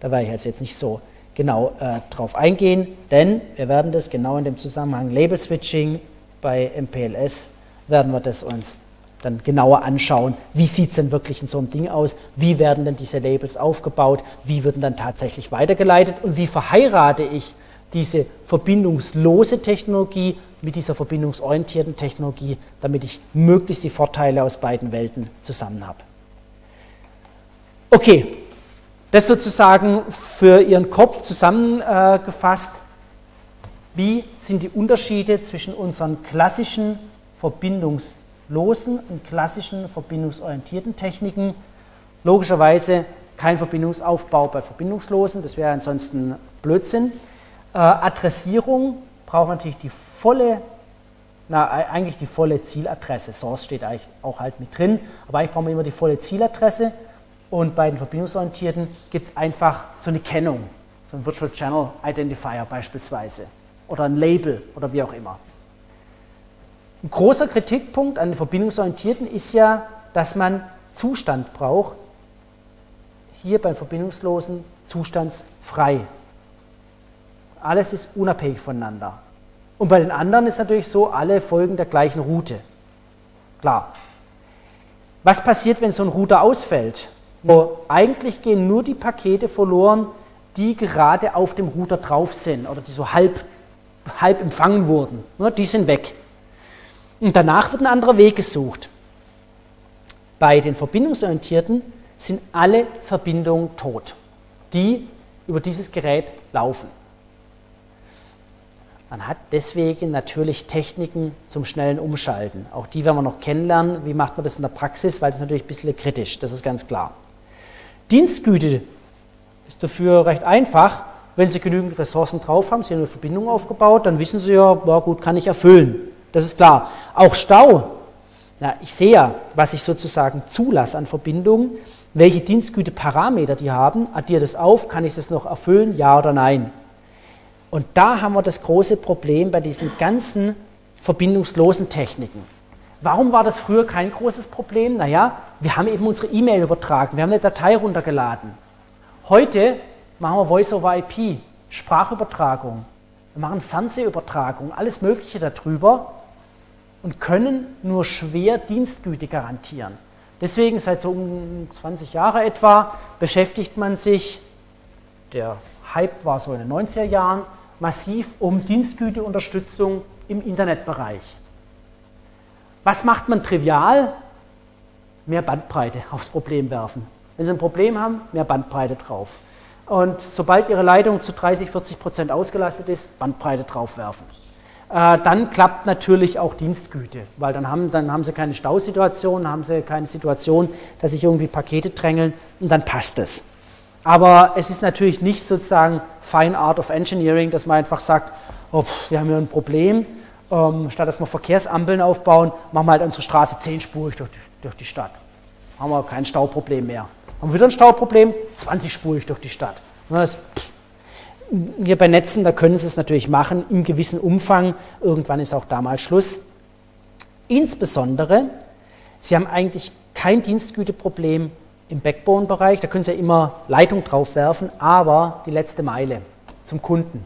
Da werde ich jetzt nicht so genau äh, drauf eingehen, denn wir werden das genau in dem Zusammenhang Label Switching bei MPLS werden wir das uns dann genauer anschauen, wie sieht es denn wirklich in so einem Ding aus, wie werden denn diese Labels aufgebaut, wie werden dann tatsächlich weitergeleitet und wie verheirate ich diese verbindungslose Technologie mit dieser verbindungsorientierten Technologie, damit ich möglichst die Vorteile aus beiden Welten zusammen habe. Okay, das sozusagen für Ihren Kopf zusammengefasst. Wie sind die Unterschiede zwischen unseren klassischen verbindungslosen und klassischen verbindungsorientierten Techniken? Logischerweise kein Verbindungsaufbau bei verbindungslosen, das wäre ansonsten Blödsinn. Äh, Adressierung braucht natürlich die volle, na, eigentlich die volle Zieladresse. Source steht eigentlich auch halt mit drin, aber eigentlich brauchen wir immer die volle Zieladresse. Und bei den Verbindungsorientierten gibt es einfach so eine Kennung, so ein Virtual Channel Identifier beispielsweise oder ein Label oder wie auch immer. Ein großer Kritikpunkt an den Verbindungsorientierten ist ja, dass man Zustand braucht, hier beim Verbindungslosen zustandsfrei. Alles ist unabhängig voneinander. Und bei den anderen ist natürlich so, alle folgen der gleichen Route. Klar. Was passiert, wenn so ein Router ausfällt? So, eigentlich gehen nur die Pakete verloren, die gerade auf dem Router drauf sind oder die so halb, halb empfangen wurden. Die sind weg. Und danach wird ein anderer Weg gesucht. Bei den Verbindungsorientierten sind alle Verbindungen tot, die über dieses Gerät laufen. Man hat deswegen natürlich Techniken zum schnellen Umschalten. Auch die werden wir noch kennenlernen. Wie macht man das in der Praxis? Weil das ist natürlich ein bisschen kritisch, das ist ganz klar. Dienstgüte ist dafür recht einfach. Wenn Sie genügend Ressourcen drauf haben, Sie haben eine Verbindung aufgebaut, dann wissen Sie ja, ja gut, kann ich erfüllen. Das ist klar. Auch Stau Na, ich sehe ja, was ich sozusagen zulasse an Verbindungen, welche Dienstgüteparameter die haben, addiere das auf, kann ich das noch erfüllen, ja oder nein. Und da haben wir das große Problem bei diesen ganzen verbindungslosen Techniken. Warum war das früher kein großes Problem? Naja, wir haben eben unsere E-Mail übertragen, wir haben eine Datei runtergeladen. Heute machen wir Voice over IP, Sprachübertragung, wir machen Fernsehübertragung, alles Mögliche darüber und können nur schwer Dienstgüte garantieren. Deswegen seit so um 20 Jahren etwa beschäftigt man sich, der Hype war so in den 90er Jahren, massiv um Dienstgüteunterstützung im Internetbereich. Was macht man trivial? Mehr Bandbreite aufs Problem werfen. Wenn Sie ein Problem haben, mehr Bandbreite drauf. Und sobald Ihre Leitung zu 30, 40 Prozent ausgelastet ist, Bandbreite drauf werfen. Äh, dann klappt natürlich auch Dienstgüte, weil dann haben, dann haben Sie keine Stausituation, haben Sie keine Situation, dass sich irgendwie Pakete drängeln und dann passt es. Aber es ist natürlich nicht sozusagen Fine Art of Engineering, dass man einfach sagt, oh, pff, wir haben hier ein Problem, ähm, statt dass wir Verkehrsampeln aufbauen, machen wir halt unsere Straße zehnspurig durch die, durch die Stadt. Haben wir kein Stauproblem mehr. Haben wir wieder ein Stauproblem? 20-spurig durch die Stadt. Das, wir bei Netzen, da können Sie es natürlich machen, im gewissen Umfang. Irgendwann ist auch da mal Schluss. Insbesondere, Sie haben eigentlich kein Dienstgüteproblem im Backbone-Bereich. Da können Sie ja immer Leitung drauf werfen, aber die letzte Meile zum Kunden,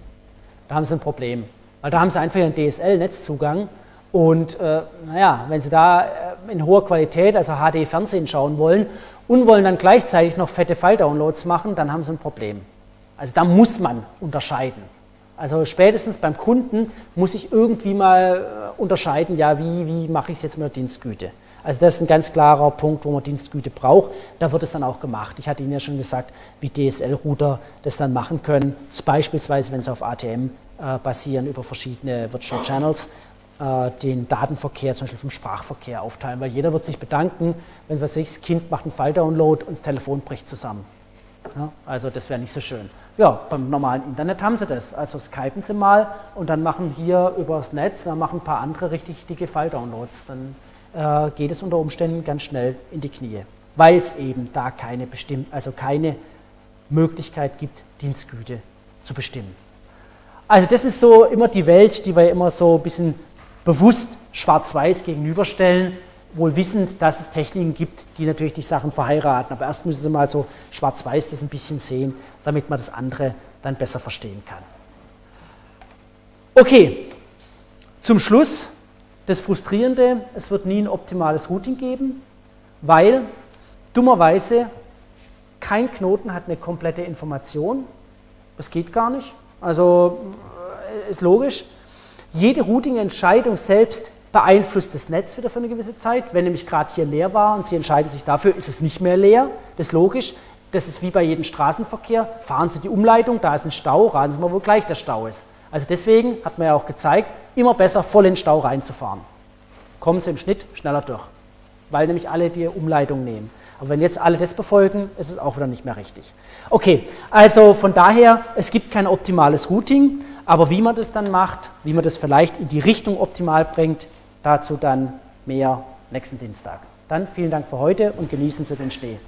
da haben Sie ein Problem. Weil da haben Sie einfach einen DSL-Netzzugang und äh, naja, wenn Sie da äh, in hoher Qualität, also HD-Fernsehen schauen wollen und wollen dann gleichzeitig noch fette File-Downloads machen, dann haben Sie ein Problem. Also da muss man unterscheiden. Also spätestens beim Kunden muss ich irgendwie mal äh, unterscheiden, ja, wie, wie mache ich es jetzt mit der Dienstgüte. Also das ist ein ganz klarer Punkt, wo man Dienstgüte braucht. Da wird es dann auch gemacht. Ich hatte Ihnen ja schon gesagt, wie DSL-Router das dann machen können, beispielsweise wenn sie auf ATM äh, basieren über verschiedene Virtual Channels, äh, den Datenverkehr zum Beispiel vom Sprachverkehr aufteilen, weil jeder wird sich bedanken, wenn was ich, das Kind macht einen File-Download und das Telefon bricht zusammen. Ja, also das wäre nicht so schön. Ja, beim normalen Internet haben sie das. Also skypen sie mal und dann machen hier übers Netz, dann machen ein paar andere richtig dicke File-Downloads. Dann äh, geht es unter Umständen ganz schnell in die Knie, weil es eben da keine bestimmt, also keine Möglichkeit gibt, Dienstgüte zu bestimmen. Also das ist so immer die Welt, die wir immer so ein bisschen bewusst schwarz-weiß gegenüberstellen, wohl wissend, dass es Techniken gibt, die natürlich die Sachen verheiraten. Aber erst müssen Sie mal so schwarz-weiß das ein bisschen sehen, damit man das andere dann besser verstehen kann. Okay, zum Schluss das Frustrierende, es wird nie ein optimales Routing geben, weil dummerweise kein Knoten hat eine komplette Information. Das geht gar nicht. Also äh, ist logisch. Jede Routing-Entscheidung selbst beeinflusst das Netz wieder für eine gewisse Zeit. Wenn nämlich gerade hier leer war und Sie entscheiden sich dafür, ist es nicht mehr leer. Das ist logisch. Das ist wie bei jedem Straßenverkehr. Fahren Sie die Umleitung, da ist ein Stau, raten Sie mal, wo gleich der Stau ist. Also deswegen hat man ja auch gezeigt, immer besser voll in den Stau reinzufahren. Kommen Sie im Schnitt schneller durch, weil nämlich alle die Umleitung nehmen. Aber wenn jetzt alle das befolgen, ist es auch wieder nicht mehr richtig. Okay, also von daher, es gibt kein optimales Routing, aber wie man das dann macht, wie man das vielleicht in die Richtung optimal bringt, Dazu dann mehr nächsten Dienstag. Dann vielen Dank für heute und genießen Sie den Schnee.